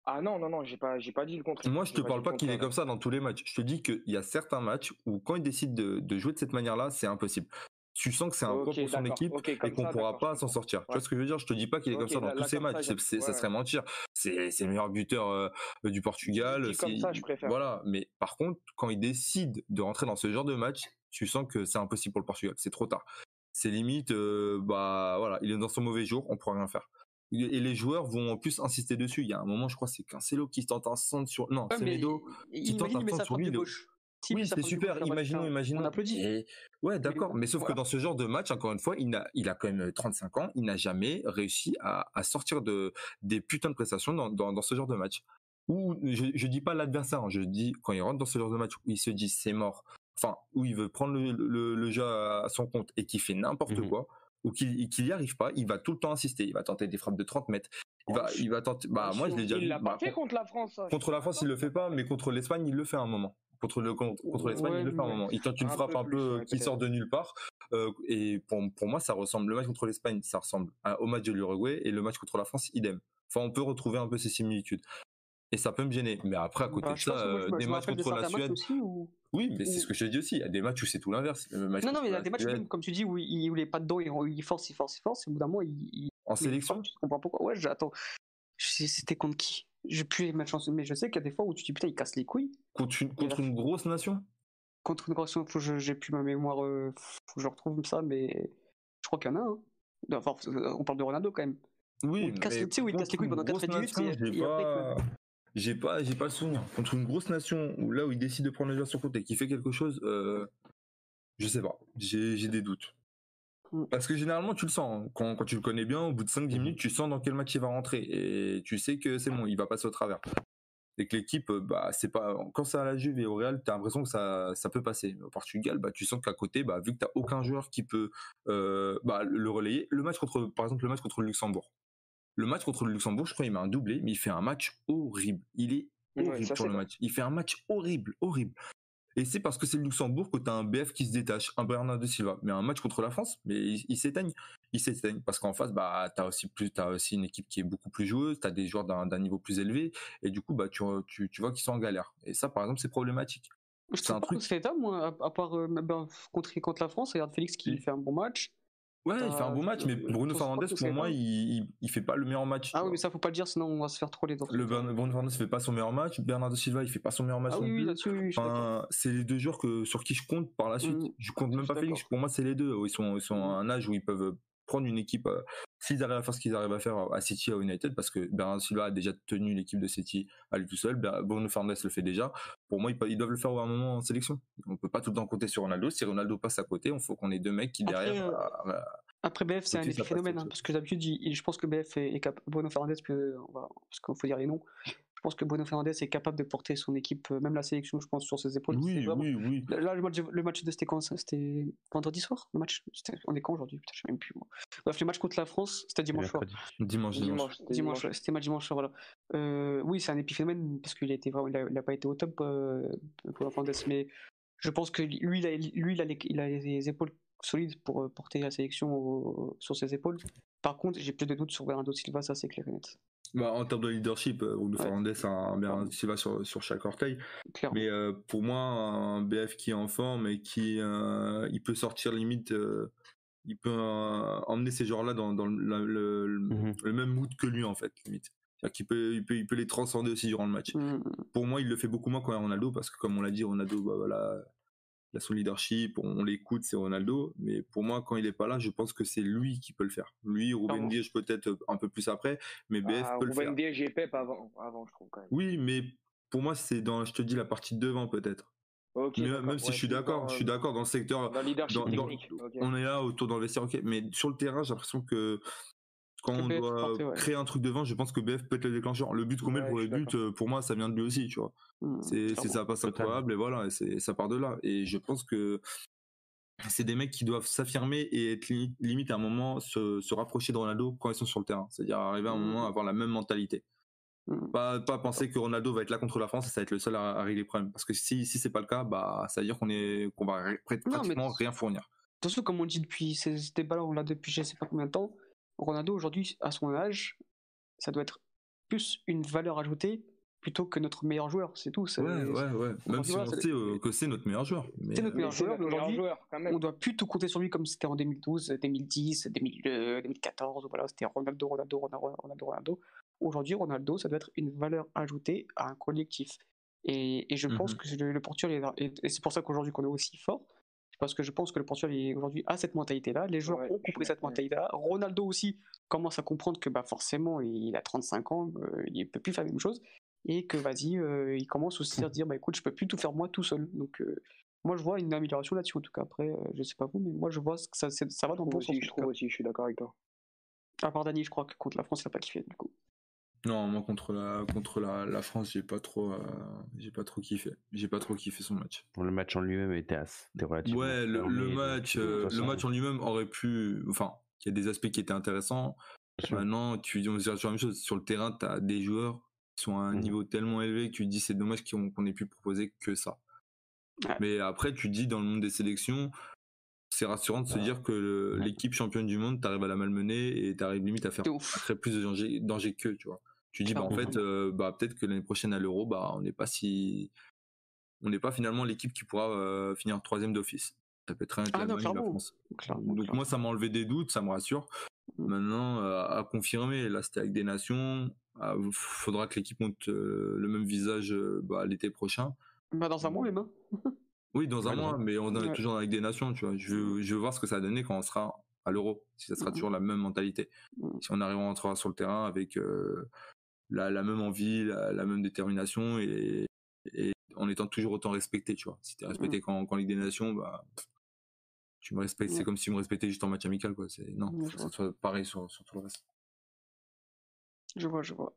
Ah non, non, non, j'ai pas, j'ai pas dit le contraire. Moi, je te parle pas qu'il est comme ça dans tous les matchs. Je te dis qu'il y a certains matchs où quand il décide de, jouer de cette manière-là, c'est impossible. Tu sens que c'est un poids pour son équipe et qu'on pourra pas s'en sortir. Tu vois ce que je veux dire? Je te dis pas qu'il est comme ça dans tous ses matchs. Ça, serait mentir. C'est le meilleur buteur euh, du Portugal. Comme ça, je préfère. Voilà. Mais par contre, quand il décide de rentrer dans ce genre de match, tu sens que c'est impossible pour le Portugal. C'est trop tard c'est limite, euh, bah voilà, il est dans son mauvais jour, on pourra rien faire. Et les joueurs vont en plus insister dessus. Il y a un moment, je crois, c'est Cancelo qui tente un centre sur. Non, c'est Medo qui tente un centre sur lui. Oui, c'est super. Imaginons, imaginons. On applaudit. Ouais, d'accord. Mais sauf que dans ce genre de match, encore une fois, il a, il a quand même 35 ans. Il n'a jamais réussi à, à, sortir de des putains de prestations dans, dans, dans ce genre de match. Ou je, je dis pas l'adversaire. Hein, je dis quand il rentre dans ce genre de match où il se dit c'est mort. Enfin, où il veut prendre le, le, le jeu à son compte et qui fait n'importe mmh quoi ou qu'il n'y arrive pas, il va tout le temps insister. Il va tenter des frappes de 30 mètres. Il va, il va tenter. Bah, moi, je l'ai déjà vu. Il l'a pas fait contre la France. Contre la France, il le fait pas, mais contre l'Espagne, il le fait à un moment. Contre le contre, l'Espagne, il le fait à un moment. Il tente une frappe un peu qui sort de nulle part. Euh, et pour, pour moi, ça ressemble. Le match contre l'Espagne, ça ressemble au match de l'Uruguay et le match contre la France, idem. Enfin, on peut retrouver un peu ces similitudes. Et ça peut me gêner. Mais après, à côté bah, de ça, euh, des matchs contre la Suède. Oui, mais c'est ce que je te dis aussi. Il y a des matchs où c'est tout l'inverse. Non, non, mais il y a des matchs, comme tu dis, où il, n'est pas dedans, il, force, il force, il force. Et au bout d'un moment, il. En sélection Tu comprends pourquoi Ouais, j'attends. C'était contre qui? J'ai plus les matchs mais je sais qu'il y a des fois où tu te dis putain, il casse les couilles. Contre une, contre une grosse nation? Contre une grosse nation, j'ai plus ma mémoire, euh, faut que je retrouve ça, mais je crois qu'il y en a un. Enfin, on parle de Ronaldo quand même. Oui, tu sais, où il casse les couilles pendant 4 minutes après j'ai pas j'ai pas le souvenir contre une grosse nation où là où il décide de prendre le joueur sur compte et qui fait quelque chose euh, je sais pas j'ai des doutes. Parce que généralement tu le sens hein. quand, quand tu le connais bien au bout de 5-10 mm-hmm. minutes tu sens dans quel match il va rentrer et tu sais que c'est bon il va passer au travers et que l'équipe bah c'est pas quand ça à la Juve et au Real t'as l'impression que ça ça peut passer au Portugal bah tu sens qu'à côté bah vu que t'as aucun joueur qui peut euh, bah, le relayer le match contre par exemple le match contre le Luxembourg le match contre le Luxembourg, je crois, il met un doublé, mais il fait un match horrible. Il est horrible sur le match. Il fait un match horrible, horrible. Et c'est parce que c'est le Luxembourg que tu as un BF qui se détache, un Bernardo Silva. Mais un match contre la France, mais il, s'éteigne. Il s'éteigne. Parce qu'en face, bah, tu as aussi plus, as aussi une équipe qui est beaucoup plus joueuse, tu as des joueurs d'un niveau plus élevé. Et du coup, bah, tu, tu, tu vois qu'ils sont en galère. Et ça, par exemple, c'est problématique. C'est un truc. C'est moi, à, part euh, ben, contre, contre la France, regarde Félix qui fait un bon match. Ouais, il fait un bon match, mais Bruno Fernandez, pour moi, il, il, fait pas le meilleur match. Ah oui, mais ça, faut pas le dire, sinon on va se faire troller. Dans le Bruno Fernandez fait pas son meilleur match. Bernardo Silva, il fait pas son meilleur match. Ah oui, oui, oui, enfin, c'est les deux joueurs que, sur qui je compte par la suite. Mm. je compte même pas Félix. Pour moi, c'est les deux. Ils sont, ils sont à un âge où ils peuvent prendre une équipe, euh, s'ils arrivent à faire ce qu'ils arrivent à faire à City, à United, parce que Bernardo Silva a déjà tenu l'équipe de City à lui tout seul, Bruno Fernandes le fait déjà. Pour moi, ils, doivent le faire à un moment en sélection. On peut pas tout le temps compter sur Ronaldo. Si Ronaldo passe à côté, il faut qu'on ait deux mecs qui derrière. Euh, après BF, c'est un épiphénomène, hein, parce que d'habitude, je pense que BF est, capable, Bruno Fernandes, parce qu'il faut dire les noms, pense que Bruno Fernandez est capable de porter son équipe, euh, même la sélection, je pense, sur ses épaules. Oui, oui, oui. Là, le match, le match de c'était quand C'était vendredi soir Le match? On est quand aujourd'hui? Putain, je sais même plus. Bref, le match contre la France, c'était dimanche soir. Dimanche, dimanche. Dimanche, c'était match dimanche soir, voilà. Euh, oui, c'est un épiphénomène parce qu'il a, été vraiment, il a, pas été au top euh, pour Fernandez, mais je pense que lui, il a, lui, il a, les, il a les épaules solides pour porter la sélection sur ses épaules. Par contre, j'ai plus de doutes sur Bernardo Silva, ça c'est clair et net. Bah, en termes de leadership, Bruno Fernandez a un bien Silva sur, sur chaque orteil. Mais euh, pour moi, un BF qui est en forme et qui euh, il peut sortir limite, euh, il peut emmener ces joueurs-là dans, dans le, le, même mood que lui en fait, limite. C'est-à-dire qu'il peut, il peut, il peut les transcender aussi durant le match. Mmh pour moi, il le fait beaucoup moins quand Ronaldo parce que comme on l'a dit, Ronaldo, bah, voilà, il a son leadership, on, l'écoute, c'est Ronaldo. Mais pour moi, quand il est pas là, je pense que c'est lui qui peut le faire. Lui, Ruben Diaz peut-être un peu plus après, mais BF bah, peut le faire. Ruben et Pep avant, avant, je trouve quand même. Oui, mais pour moi, c'est dans, je te dis, la partie de devant peut-être. même si je suis d'accord, je suis d'accord dans le secteur. Dans. On est là autour vestiaire, ok. Mais sur le terrain, j'ai l'impression que quand on doit créer un truc devant, je pense que BF peut être le déclencheur. Le but qu'on met pour les buts, euh, pour moi, ça vient de lui aussi, tu vois. Mmh, c'est ça passe incroyable et voilà, et ça part de là. Et je pense que c'est des mecs qui doivent s'affirmer et être limite à un moment se, se, rapprocher de Ronaldo quand ils sont sur le terrain. C'est-à-dire arriver à un moment à mmh. avoir la même mentalité. Mmh. Pas, pas penser que Ronaldo va être là contre la France et ça va être le seul à, régler les problèmes. Parce que si, si c'est pas le cas, bah, ça veut dire qu'on est, qu'on va pratiquement rien fournir. De toute façon, comme on dit depuis ces débats-là, on l'a depuis je sais pas combien de temps, Ronaldo aujourd'hui, à son âge, ça doit être plus une valeur ajoutée plutôt que notre meilleur joueur, c'est tout. Ouais, ouais, ouais. Même si on sait euh, que c'est notre meilleur joueur. C'est notre meilleur joueur, aujourd'hui, on doit plus tout compter sur lui comme c'était en 2012, 2010, 2014, voilà, c'était Ronaldo, Ronaldo, Ronaldo, Ronaldo, Ronaldo. Aujourd'hui, Ronaldo, ça doit être une valeur ajoutée à un collectif. Et, et je pense mmh que le, le Portugal, et, et c'est pour ça qu'aujourd'hui qu'on est aussi fort, parce que je pense que le Portugal aujourd'hui a cette mentalité-là. Les joueurs ont compris cette mentalité-là. Ronaldo aussi commence à comprendre que bah, forcément, il a 35 ans, euh, il ne peut plus faire la même chose. Et que vas-y, euh, il commence aussi à se dire bah, écoute, je peux plus tout faire moi tout seul. Donc, euh, moi, je vois une amélioration là-dessus, en tout cas. Après, je sais pas vous, mais moi, je vois que ça, ça va dans le bon sens. Je trouve aussi, je suis d'accord avec toi. À part Dani, je crois que contre la France, il n'a pas kiffé, du coup. Non, moi contre la contre la, la France, j'ai pas trop euh, j'ai pas trop kiffé. J'ai pas trop kiffé son match. Le match en lui-même était assez relativement Ouais, le, match euh, le match en lui-même aurait pu enfin, il y a des aspects qui étaient intéressants. Maintenant, tu dis on sur la même chose sur le terrain, tu as des joueurs qui sont à un mmh niveau tellement élevé que tu te dis c'est dommage qu'on ait pu proposer que ça. Mais après tu dis dans le monde des sélections, c'est rassurant de se dire que l'équipe championne du monde, t'arrives à la malmener et t'arrives limite à faire très plus de danger, danger qu'eux, tu vois tu dis bah en fait euh, bah peut-être que l'année prochaine à l'Euro bah on n'est pas si on n'est pas finalement l'équipe qui pourra euh, finir troisième d'office. Ça peut être un ah, la France. Donc moi ça m'a enlevé des doutes, ça me rassure. Mmh. Maintenant euh, à confirmer, là c'était avec des nations, il ah, faudra que l'équipe monte le même visage bah, l'été prochain. Bah dans un mois même. Hein. oui dans un mois, mais on est toujours avec des nations, tu vois. Je veux, je veux voir ce que ça va donner quand on sera à l'Euro, si ça sera mmh toujours la même mentalité. Si on arrive à rentrer sur le terrain avec la, la même envie, la, la, même détermination et, et, en étant toujours autant respecté, tu vois. Si t'es respecté quand, quand Ligue des Nations, bah, tu me respectes, c'est comme si tu me respectais juste en match amical, quoi. C'est, non, c'est pareil sur, sur tout le reste. Je vois, je vois.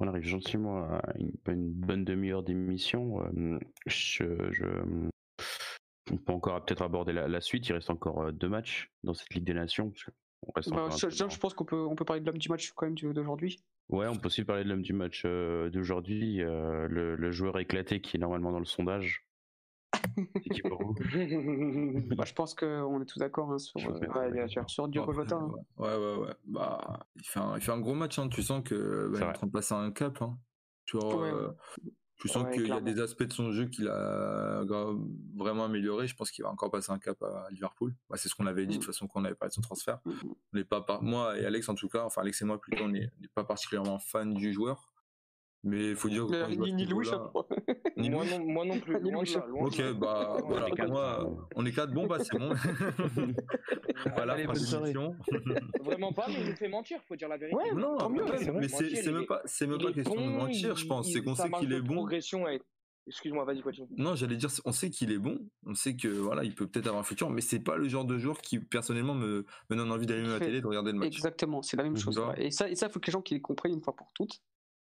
On arrive gentiment à une, une bonne demi-heure d'émission. Euh, je, je, on peut encore peut-être aborder la, la, suite. Il reste encore euh, deux matchs dans cette Ligue des Nations. Parce que bah, je, pense qu'on peut, on peut parler de l'homme du match quand même d'aujourd'hui. Ouais, on peut aussi parler de l'homme du match euh, d'aujourd'hui, euh, le, joueur éclaté qui est normalement dans le sondage. C'est qui pour vous bah, Je pense qu'on est tous d'accord hein, sur, euh, bien sûr. sur Diogo Jota. Hein. Ouais, ouais, ouais. Bah, il, fait un, il fait un gros match, hein. tu sens qu'il bah, est en train de passer un cap. Hein. Tu vois, tu sens qu'il y a des aspects de son jeu qu'il a vraiment amélioré. Je pense qu'il va encore passer un cap à Liverpool. Bah, c'est ce qu'on avait dit de toute mm. façon quand on avait parlé de son transfert. Mm, mm. On n'est pas moi et Alex en tout cas, enfin Alex et moi plutôt, on n'est pas particulièrement fan du joueur. Mais il faut dire que. Ni, ni Louis, moi, non, moi non plus. ok, bah voilà, pour moi, on est quatre. Bon, bah c'est bon. voilà, position. Vraiment pas, mais il nous fait mentir, faut dire la vérité. Ouais, non, tant mieux. Mais c'est même pas, c'est même pas question de mentir, je pense. C'est qu'on sait qu'il est bon. Progression Excuse-moi, vas-y, continue. Non, j'allais dire, on sait qu'il est bon, on sait que voilà, il peut peut-être avoir un futur, mais c'est pas le genre de joueur qui personnellement me, me donne envie d'allumer la télé de regarder le match. Exactement, c'est la même chose. Et ça, et ça, faut que les gens qui les comprennent une fois pour toutes.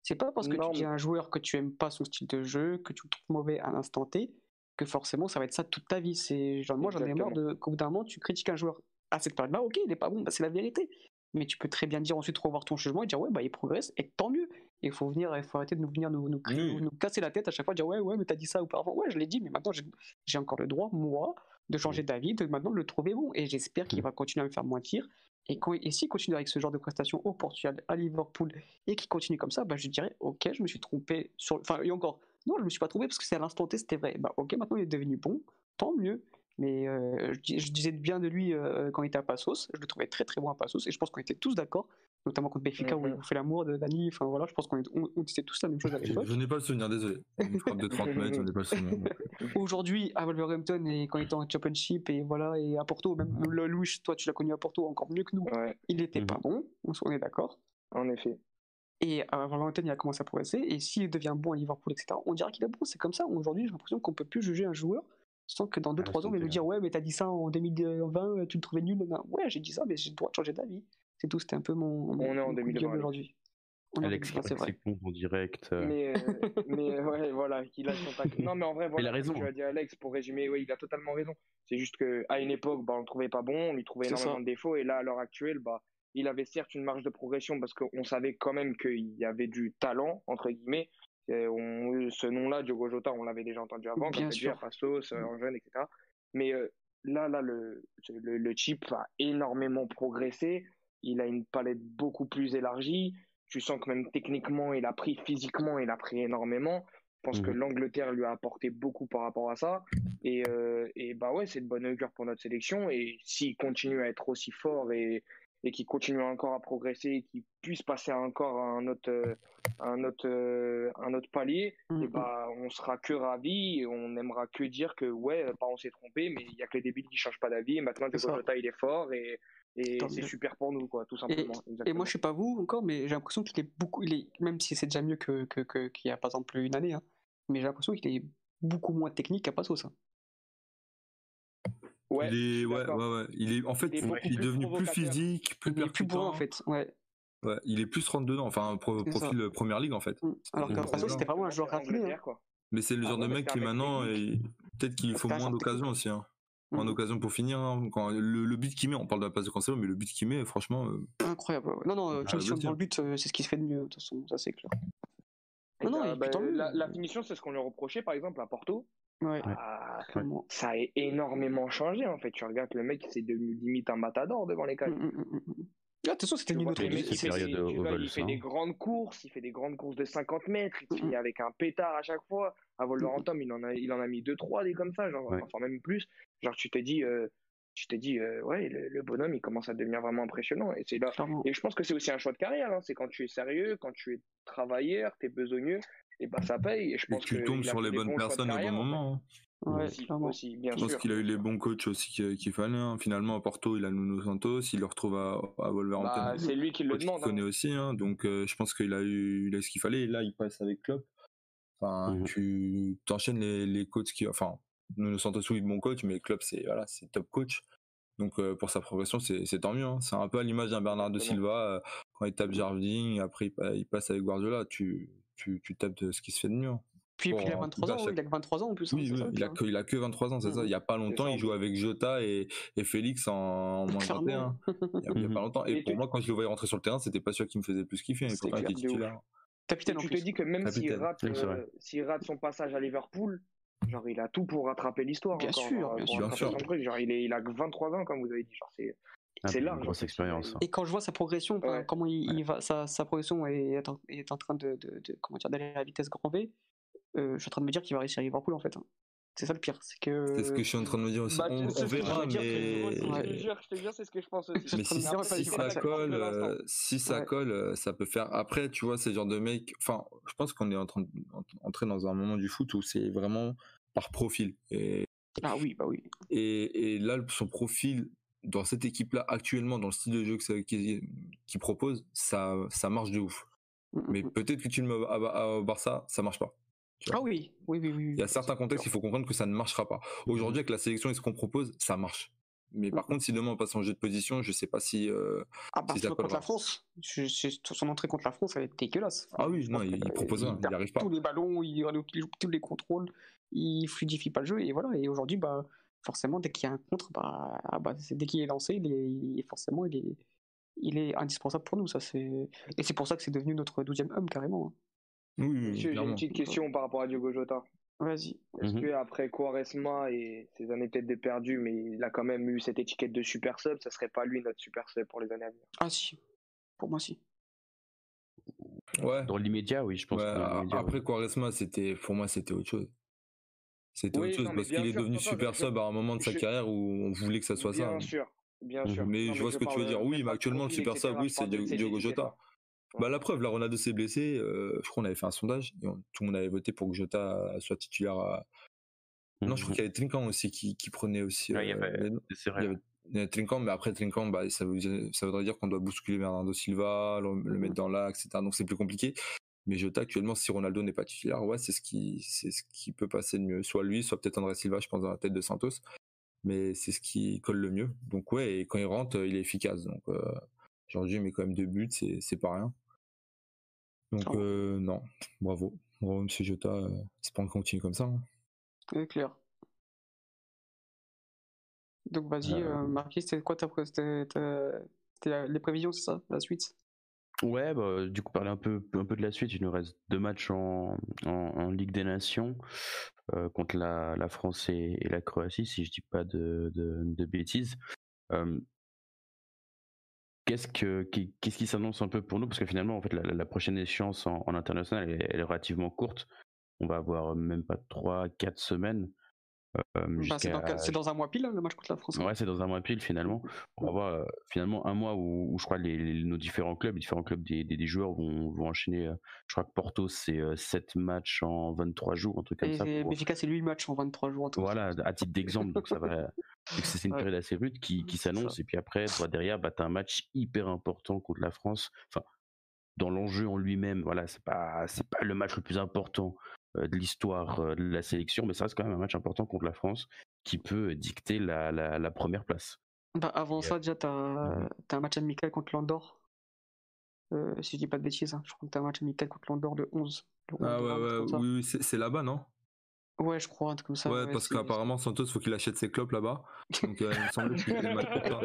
C'est pas parce que tu dis à un joueur que tu aimes pas son style de jeu, que tu le trouves mauvais à l'instant T, que forcément ça va être ça toute ta vie. C'est genre, moi j'en ai marre de qu'au bout d'un moment tu critiques un joueur à cette période-là, ok, il est pas bon, bah, c'est la vérité. Mais tu peux très bien dire ensuite revoir ton changement et dire ouais bah il progresse et tant mieux. Il faut venir, il faut arrêter de nous venir nous, nous, nous, casser la tête à chaque fois, dire ouais ouais mais t'as dit ça auparavant, ouais je l'ai dit, mais maintenant j'ai encore le droit moi de changer d'avis, de maintenant le trouver bon. Et j'espère qu'il va continuer à me faire mentir et, s'il continue avec ce genre de prestations au Portugal, à Liverpool, et qu'il continue comme ça, bah, je dirais, ok, je me suis trompé sur. Enfin, et encore, non, je me suis pas trompé parce que c'est à l'instant T, c'était vrai. Bah, ok, maintenant il est devenu bon, tant mieux. Mais euh, je, disais bien de lui euh, quand il était à Passos, je le trouvais très très bon à Passos, et je pense qu'on était tous d'accord, notamment contre Benfica où il fait l'amour de Dani, enfin voilà, je pense qu'on on, disait tous la même chose à l'époque. Je, n'ai pas le souvenir, désolé. Une frappe de 30 mètres, je n'ai pas le souvenir. Aujourd'hui, à Wolverhampton, et quand il était en Championship, et voilà, et à Porto, même le Louis, toi tu l'as connu à Porto encore mieux que nous, il n'était mhm. pas bon, on est d'accord. En effet. Et à Wolverhampton, il a commencé à progresser, et s'il devient bon à Liverpool, etc., on dirait qu'il est bon, c'est comme ça. Aujourd'hui, j'ai l'impression qu'on peut plus juger un joueur sans que dans 2-3 ah, ans, on va nous dire Ouais, mais t'as dit ça en 2020, tu le trouvais nul. Ouais, j'ai dit ça, mais j'ai le droit de changer d'avis. C'est tout, c'était un peu mon. on est en 2020 aujourd'hui. Alex, c'est vrai. en direct. Euh. Mais, euh, mais ouais, voilà, il a son tac. Non, mais en vrai, voilà, il a raison. Tu as dit Alex, pour résumer, ouais, il a totalement raison. C'est juste qu'à une époque, bah, on le trouvait pas bon, on lui trouvait énormément de défauts, et là, à l'heure actuelle, bah, il avait certes une marge de progression parce qu'on savait quand même qu'il y avait du talent, entre guillemets, on, ce nom-là, Diogo Jota, on l'avait déjà entendu avant, Bien sûr. Passos, euh, en jeune, etc. Mais euh, là, là, le, le, le, chip a énormément progressé. Il a une palette beaucoup plus élargie. Tu sens que même techniquement, il a pris physiquement, il a pris énormément. Je pense que mhm. l'Angleterre lui a apporté beaucoup par rapport à ça. Et, euh, et bah ouais, c'est de bonne augure pour notre sélection. Et s'il continue à être aussi fort et, et qui continue encore à progresser et qui puisse passer encore à un autre, euh, un autre, euh, un autre palier, et mm-hmm. bah, on sera que ravis et on n'aimera que dire que ouais, pas on s'est trompé, mais il y a que les débiles qui changent pas d'avis. Maintenant, que Jota il est fort et, et c'est super pour nous, quoi, tout simplement. Et, moi, je sais pas vous encore, mais j'ai l'impression qu'il est beaucoup, il est, même si c'est déjà mieux que y a par exemple une année, hein, mais j'ai l'impression qu'il est beaucoup moins technique qu'à Passos. Hein. Ouais, il est, ouais, ouais, ouais, Il est, en fait, il est, devenu plus physique, plus il plus en fait. Ouais. Ouais, il est plus rentre dedans, enfin, profil euh, première ligue en fait. Mm. Alors qu'à Passos, c'était vraiment un joueur rappelé. Hein. Mais c'est le ah genre de mec qui maintenant, peut-être qu'il faut moins d'occasions aussi. Hein. En mm. occasion pour finir, hein, quand le, but qu'il met, on parle de la passe de Cancelo, mais le but qu'il met, franchement. Euh, Incroyable. Non, non, ah, finition dans le but, euh, c'est ce qui se fait de mieux, de toute façon, ça c'est clair. Non, non, bah, la, finition, c'est ce qu'on lui reprochait, par exemple, à Porto. Ouais. Ah, ça a énormément changé, en fait. Tu regardes le mec, c'est devenu limite un matador devant les cages. Mm, mm, ah, de toute façon, c'était une autre Il, fait des grandes courses, il fait des grandes courses de 50 mètres, il finit avec un pétard à chaque fois. À Wolverhampton, il en a, il en a mis 2-3 des comme ça, genre, enfin même plus. Genre, tu te dis, euh, tu te dis, euh, ouais, le, bonhomme, il commence à devenir vraiment impressionnant. Et c'est là. Et je pense que c'est aussi un choix de carrière. Hein. C'est quand tu es sérieux, quand tu es travailleur, tu es besogneux, et ben ça paye. Et je pense tu tombes sur les bonnes personnes au bon moment. Hein. Ouais, aussi, bien je pense qu'il a eu les bons coachs aussi qu'il fallait. Hein. Finalement, à Porto, il a Nuno Santos, il le retrouve à, à Wolverhampton. Bah, c'est lui qui le demande. Il connaît aussi, donc euh, je pense qu'il a eu, il a ce qu'il fallait. Et là, il passe avec Klopp. Enfin, mmh tu t'enchaînes les, les coachs qui, enfin, Nuno Santos oui, bon coach, mais Klopp c'est voilà, c'est top coach. Donc euh, pour sa progression, c'est tant mieux. Hein. C'est un peu à l'image d'un Bernardo Silva euh, quand il tape Jardim, après il, passe avec Guardiola, tu, tu, tu tapes de ce qui se fait de mieux. Hein. Puis, puis il a 23 ans, il a que 23 ans en plus. Hein, oui, il, a que, il a que 23 ans, c'est ça. Il n'y a pas longtemps, il joue avec Jota et, et Félix en, moins 21. Il n'y a, pas longtemps. Et, pour moi, quand je le voyais rentrer sur le terrain, c'était pas sûr qu'il me faisait plus kiffer. Il pourtant, il était titulaire. Capitaine, tu te dis que même s'il rate, euh, rate son passage à Liverpool, genre il a tout pour rattraper l'histoire. Bien sûr, bien sûr. Genre il, est, il a 23 ans, comme vous avez dit. Genre c'est ah, c'est large. Grosse expérience. Hein. Et quand je vois sa progression, comment il, va, sa, sa, progression est en, est en train de, de, de comment dire d'aller à la vitesse grand V, euh, je suis en train de me dire qu'il va réussir à Liverpool en fait. Hein. C'est ça le pire, c'est que. C'est ce que je suis en train de me dire aussi. Bah, on, verra, mais. Je te jure, c'est ce que je pense aussi. Mais si, ça colle, euh, si ça colle, euh, ça peut faire. Après, tu vois, ces genres de mecs. Enfin, je pense qu'on est en train d'entrer dans un moment du foot où c'est vraiment par profil. Et... Ah oui, bah oui. Et, et là, son profil dans cette équipe-là, actuellement, dans le style de jeu qu'il qui propose, ça, ça marche de ouf. Mmh, mais mmh. peut-être que tu le mets à, Barça, ça marche pas. Ah oui, oui, oui, oui. Il y a certains contextes, il faut comprendre que ça ne marchera pas. Aujourd'hui, avec la sélection et ce qu'on propose, ça marche. Mais par contre, si demain on passe en jeu de position, je sais pas si. Euh, ah, bah, contre la France, son entrée contre la France, elle est dégueulasse. Ah oui, non, il, propose il, il arrive pas. Tous les ballons, il, joue tous les contrôles, il fluidifie pas le jeu, et voilà. Et aujourd'hui, bah, forcément, dès qu'il y a un contre, bah, ah, bah dès qu'il est lancé, il est, forcément, il est, il est indispensable pour nous. Ça, c'est... Et c'est pour ça que c'est devenu notre douzième homme, carrément. Hein. Oui, J'ai une petite question par rapport à Diogo Jota. Vas-y. Est-ce que après Quaresma et ses années peut-être de perdu, mais il a quand même eu cette étiquette de super sub, ça serait pas lui notre super sub pour les années à venir? Ah si, pour moi si. Ouais. Dans l'immédiat, oui, je pense. après Quaresma, c'était pour moi c'était autre chose. C'était autre chose parce qu'il est devenu super sub à un moment de sa carrière où on voulait que ça soit ça. Bien sûr, bien sûr. Mais je vois ce que tu veux dire. Oui, mais actuellement le super sub, oui, c'est Diogo Jota. Bah, la preuve, là, Ronaldo s'est blessé. Euh, je crois qu'on avait fait un sondage. Et tout le monde avait voté pour que Jota soit titulaire. À... Non, je crois mmh qu'il y avait Trinkan aussi qui, qui prenait aussi. il y avait, euh, c'est vrai. Il y avait Trinkan, mais après Trinkan, bah, ça, ça voudrait dire qu'on doit bousculer Bernardo Silva, le, mettre dans l'axe, etc. Donc c'est plus compliqué. Mais Jota, actuellement, si Ronaldo n'est pas titulaire, ouais, c'est ce qui, c'est ce qui peut passer de mieux. Soit lui, soit peut-être André Silva, je pense, dans la tête de Santos. Mais c'est ce qui colle le mieux. Donc ouais, et quand il rentre, il est efficace. Donc euh, aujourd'hui, il met quand même deux buts, c'est, c'est pas rien. Donc euh, non, bravo. Bravo Monsieur Jota, euh, c'est pas qu'on continue comme ça. Hein. C'est clair. Donc vas-y, euh, euh Marquis, c'était quoi ta, les prévisions, c'est ça, la suite? Ouais, bah, du coup, parler un peu, un peu de la suite. Il nous reste deux matchs en, en, Ligue des Nations contre la, la France et, la Croatie, si je dis pas de, de, bêtises. Qu'est-ce que qu'est-ce qui s'annonce un peu pour nous? Parce que finalement en fait la, prochaine échéance en, international est, relativement courte. On va avoir même pas trois quatre semaines Bah, c'est dans, un mois pile le match contre la France. Hein. Ouais, c'est dans un mois pile finalement. On va voir finalement un mois où, je crois les, nos différents clubs, les différents clubs des, des, joueurs vont, vont, enchaîner. je crois que Porto c'est 7 matchs en 23 jours, un truc comme ça. Et Benfica c'est 8 matchs en 23 jours. Voilà, à titre d'exemple, donc ça va. c'est une période assez rude qui, qui s'annonce et puis après, derrière, bah, tu as un match hyper important contre la France. Enfin, dans l'enjeu en lui-même, voilà, c'est pas c'est pas le match le plus important euh, de l'histoire euh, de la sélection, mais ça reste quand même un match important contre la France qui peut dicter la, la, première place. Bah, avant ça, déjà, tu as, un match amical contre l'Andorre. Euh, si je dis pas de bêtises, hein. je crois que tu as un match amical contre l'Andorre le 11. ah ouais, ouais, oui, c'est là-bas, non? Ouais, je crois, un truc comme ça. Ouais, parce qu'apparemment, Santos, faut qu'il achète ses clopes là-bas. Donc, il me semblait que c'était match pour ça.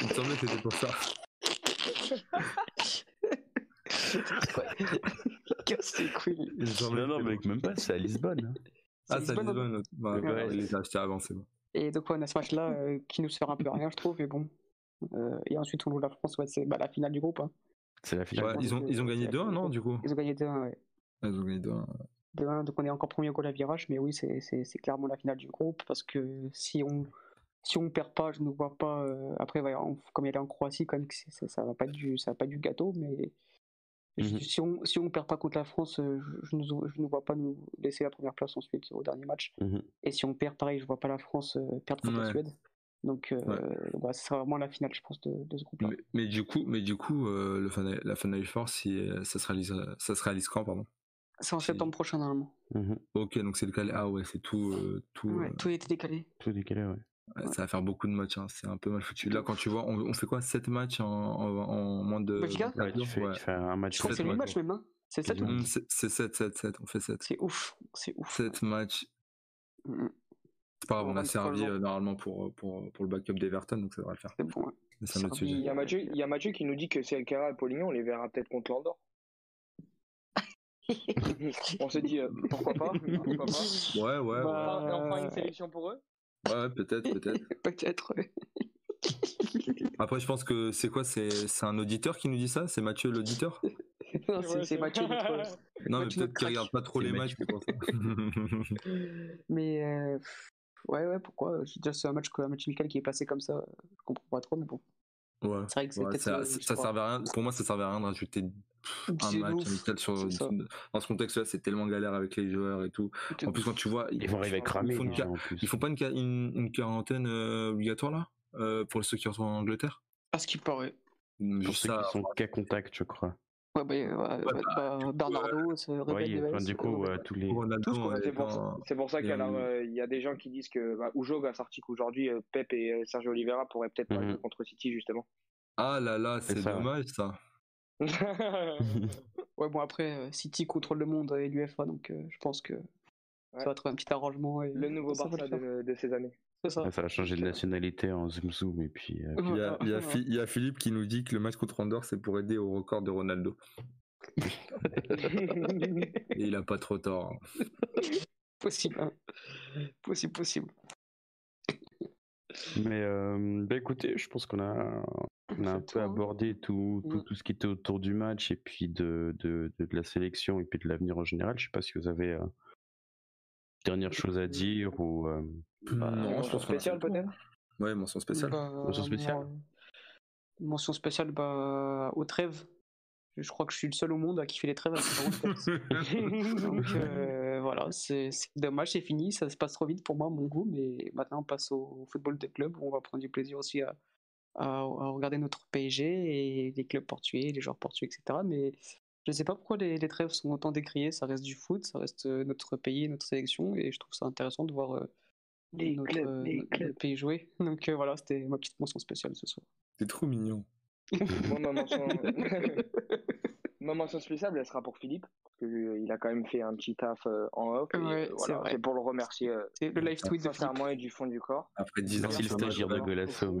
Il me semblait que c'était pour ça. Non, non, mais même pas, c'est à Lisbonne. Hein. Ah, c'est à Lisbonne. Bah, ouais, il les a achetés avant, c'est bon. Et donc, on a ce match-là euh, qui nous sert un peu à rien, je trouve, mais bon. Euh, et ensuite, on joue la France, ouais, c'est bah, la finale du groupe. Hein. C'est la finale. ils, ont, ils ont gagné 2-1, non, du coup? Ils ont gagné 2-1, ouais. Ils ont gagné 2-1. 2-1, donc on est encore premier au goal à virage, mais oui, c'est clairement la finale du groupe, parce que si on si on perd pas, je ne vois pas. Euh, après, comme il est en Croatie, quand même, ça, ça va pas du, ça va pas du gâteau, mais mmh si on si on perd pas contre la France, euh, je, ne, je ne vois pas nous laisser la première place ensuite au dernier match. Mmh Et si on perd, pareil, je vois pas la France euh, perdre contre la Suède. Donc, bah, ce sera vraiment la finale, je pense, de, ce groupe-là. Mais, du coup, mais du coup, le la finale force, si ça se réalise, ça se réalise quand, pardon? C'est en septembre prochain normalement. Mmh ok, donc c'est décalé. Ah ouais, c'est tout, tout. Ouais, tout été décalé. Tout décalé, ouais. Ça va faire beaucoup de matchs, hein. c'est un peu mal foutu. Là, quand tu vois, on, fait quoi 7 matchs en, moins de. ouais, tu fais, un match. C'est 8 matchs même, hein C'est 7 ou C'est 7, 7, 7, on fait 7. C'est ouf, c'est ouf. 7 matchs. Mmh, mmh. C'est pas grave, on a servi euh, normalement pour, pour, pour le backup d'Everton, donc ça devrait le faire. C'est bon, ouais. Il y, a Mathieu, il y a Mathieu qui nous dit que c'est Alcara et Polignon, on les verra peut-être contre l'Andorre. on s'est dit euh, pourquoi pas, pourquoi pas. Ouais, ouais. Bah, ouais. On fera une sélection pour eux. Ouais, peut-être, peut-être. peut-être, Après, je pense que c'est quoi C'est un auditeur qui nous dit ça? C'est Mathieu l'auditeur? Non, c'est Mathieu notre... Non, mais peut-être qu'il regarde pas trop les matchs. mais euh, ouais, ouais, pourquoi? C'est un match, un match amical qui est passé comme ça. Je comprends pas trop, mais bon. Ouais. C'est vrai que c'est ça, ça servait à rien. Pour moi, ça servait à rien d'ajouter un match amical sur, dans ce contexte-là. C'est tellement galère avec les joueurs et tout. En plus, quand tu vois, ils, vont arriver cramer. Ils font, pas une, une, quarantaine euh, obligatoire là euh, pour ceux qui retournent en Angleterre? À ce qui paraît. Pour ceux qui sont cas contact, je crois. Ouais, bah, ouais, bah, bah, Bernardo, c'est oui, enfin, du coup, euh, tous les. C'est pour, ça qu'il y, y, a des gens qui disent que bah, Oujog a sorti qu'aujourd'hui, Pep et Sergio Oliveira pourraient peut-être pas mmh. contre City, justement. Ah là là, c'est dommage ça. ouais, bon, après, City contrôle le monde et l'UFA, donc je pense que ça va être un petit arrangement. Et le nouveau Barça de, de, ces années. Ça. ça. va changer de nationalité en zoom zoom et puis. Euh, il, y a, il, y a, il, y a, Philippe qui nous dit que le match contre Andorre c'est pour aider au record de Ronaldo. et il a pas trop tort. Hein. Possible, hein. possible, possible. Mais euh, bah écoutez, je pense qu'on a, on a un peu abordé tout, tout, mm. tout, ce qui était autour du match et puis de, de, de, la sélection et puis de l'avenir en général. Je sais pas si vous avez euh, dernière chose à dire ou. Euh... Bah, mention spéciale peut-être? Ouais, mention spéciale. Bah, mention spéciale. mention spéciale bah, aux trêves. Je crois que je suis le seul au monde à kiffer les trêves. Donc euh, voilà, c'est dommage, c'est fini. Ça se passe trop vite pour moi, mon goût. Mais maintenant, on passe au football des clubs. On va prendre du plaisir aussi à, à, regarder notre PSG et les clubs portugais, les joueurs portugais, etc. Mais je ne sais pas pourquoi les, trêves sont autant décriées. Ça reste du foot, ça reste euh, notre pays, notre sélection, et je trouve ça intéressant de voir euh, notre, pays jouer. Donc euh, voilà, c'était ma petite mention spéciale ce soir. C'est trop mignon. ma, mention... spéciale, elle sera pour Philippe, parce qu'il a quand même fait un petit taf en off. c'est pour le remercier. c'est le live tweet de Sincèrement et du fond du corps. Après 10 ans, le stagiaire de Golasso.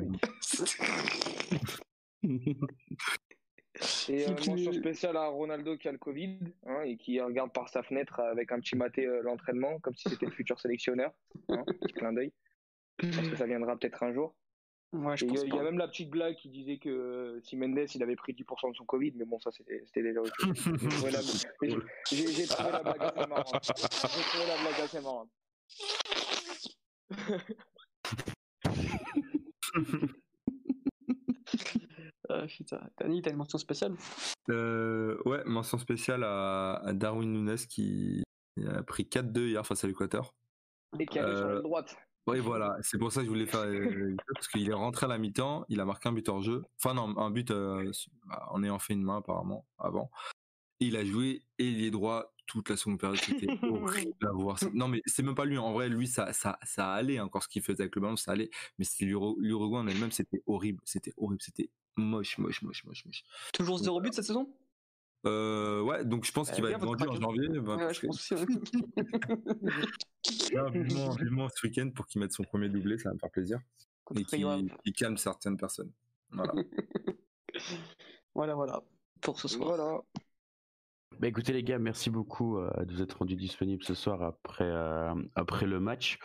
Et euh, mention spéciale à Ronaldo qui a le Covid hein, et qui regarde par sa fenêtre avec un petit maté euh, l'entraînement comme si c'était le futur sélectionneur. Hein, petit clin d'œil. Pense que ça viendra peut-être un jour. il y, a même la petite blague qui disait que euh, si Mendes il avait pris 10% de son Covid, mais bon, ça c'était déjà autre chose. J'ai trouvé, la blague assez marrante. J'ai trouvé la blague assez marrante. putain, Dani, t'as une mention spéciale euh, Ouais, mention spéciale à, Darwin Nunes qui a pris 4-2 hier face à l'Équateur. Et qui allait sur la euh, droite. Oui, voilà, c'est pour ça que je voulais faire. Euh, parce qu'il est rentré à la mi-temps, il a marqué un but hors jeu. Enfin, non, un but en ayant fait une main apparemment avant. il a joué ailier droit toute la seconde période. C'était horrible à voir. Non, mais c'est même pas lui. En vrai, lui, ça, ça, ça allait encore ce qu'il faisait avec le ballon, ça allait. Mais l'Uruguay en elle-même, c'était horrible. C'était horrible. C'était moche, moche, moche, moche, moche. Toujours zéro but cette saison? Euh, ouais, donc je pense qu'il va être vendu en janvier. Bah, ouais, je pense vivement, ce week-end pour qu'il mette son premier doublé, ça va me faire plaisir. Et qu'il calme certaines personnes. Voilà. voilà, voilà. Pour ce soir. Voilà. Bah écoutez les gars, merci beaucoup euh, de vous être rendus disponibles ce soir après, euh, après le match.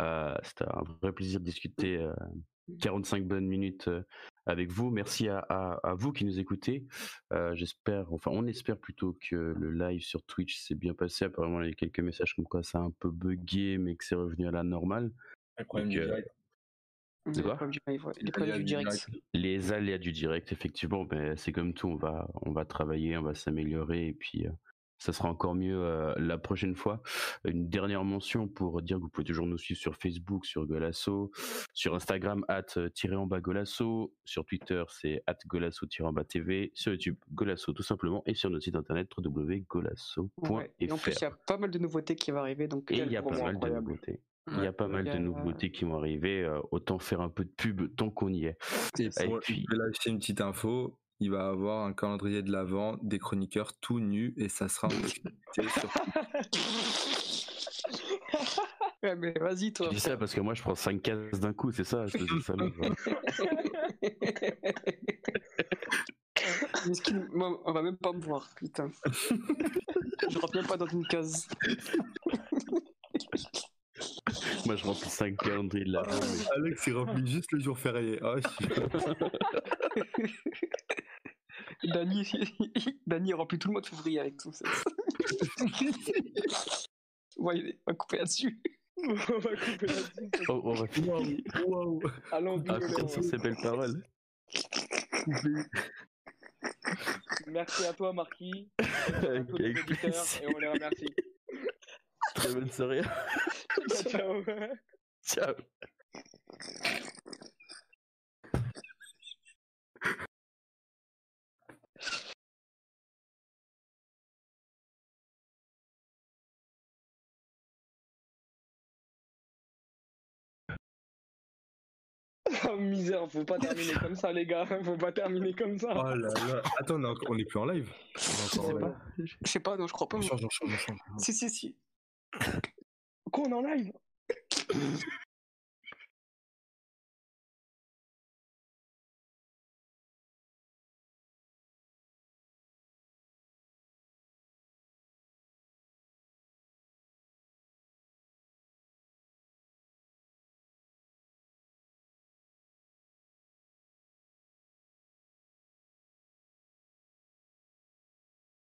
Euh, C'était un vrai plaisir de discuter 45 bonnes minutes avec vous. Merci à, à, vous qui nous écoutez. J'espère, enfin on espère plutôt que le live sur Twitch s'est bien passé. Apparemment il y a quelques messages comme quoi ça a un peu bugué mais que c'est revenu à la normale. C'est quoi? Les du direct. Les aléas du direct, effectivement, mais c'est comme tout, on va, on va travailler, on va s'améliorer et puis euh, ça sera encore mieux euh, la prochaine fois. Une dernière mention pour dire que vous pouvez toujours nous suivre sur Facebook, sur Golasso, sur Instagram, at euh, en bas Golasso, sur Twitter, c'est at Golasso en bas TV, sur YouTube, Golasso tout simplement, et sur notre site internet www.golasso.fr. et en plus, il y a pas mal de nouveautés qui vont arriver, donc et il y a pas mal de nouveautés. Il y a pas mal de nouveautés qui vont arriver. Euh, autant faire un peu de pub tant qu'on y est. Et, puis... je vais lâcher une petite info. Il va avoir un calendrier de l'avant des chroniqueurs tout nus et ça sera ouais, mais vas-y, toi. Je dis ça parce que moi, je prends 5 cases d'un coup, c'est ça. Je ça on va même pas me voir, putain. je rentre même pas dans une case. Moi, je remplis 5 calendriers mais... Alex, il remplit juste le jour férié. Oh, Dany, Dany remplit tout le mois de février avec tout ça. ouais, on va couper là-dessus. on va couper là-dessus. Oh, on va finir. Waouh. Allons, ah, sur ces belles paroles. Merci à toi, Marquis. et on les remercie. Très bonne soirée. Ciao. Ciao. Oh misère, faut pas terminer comme ça les gars, faut pas terminer comme ça. Oh là là, attends, on est plus en live. Je sais pas, non, je crois pas. On change, on change, on change. Si, si, si. Quoi, on est en live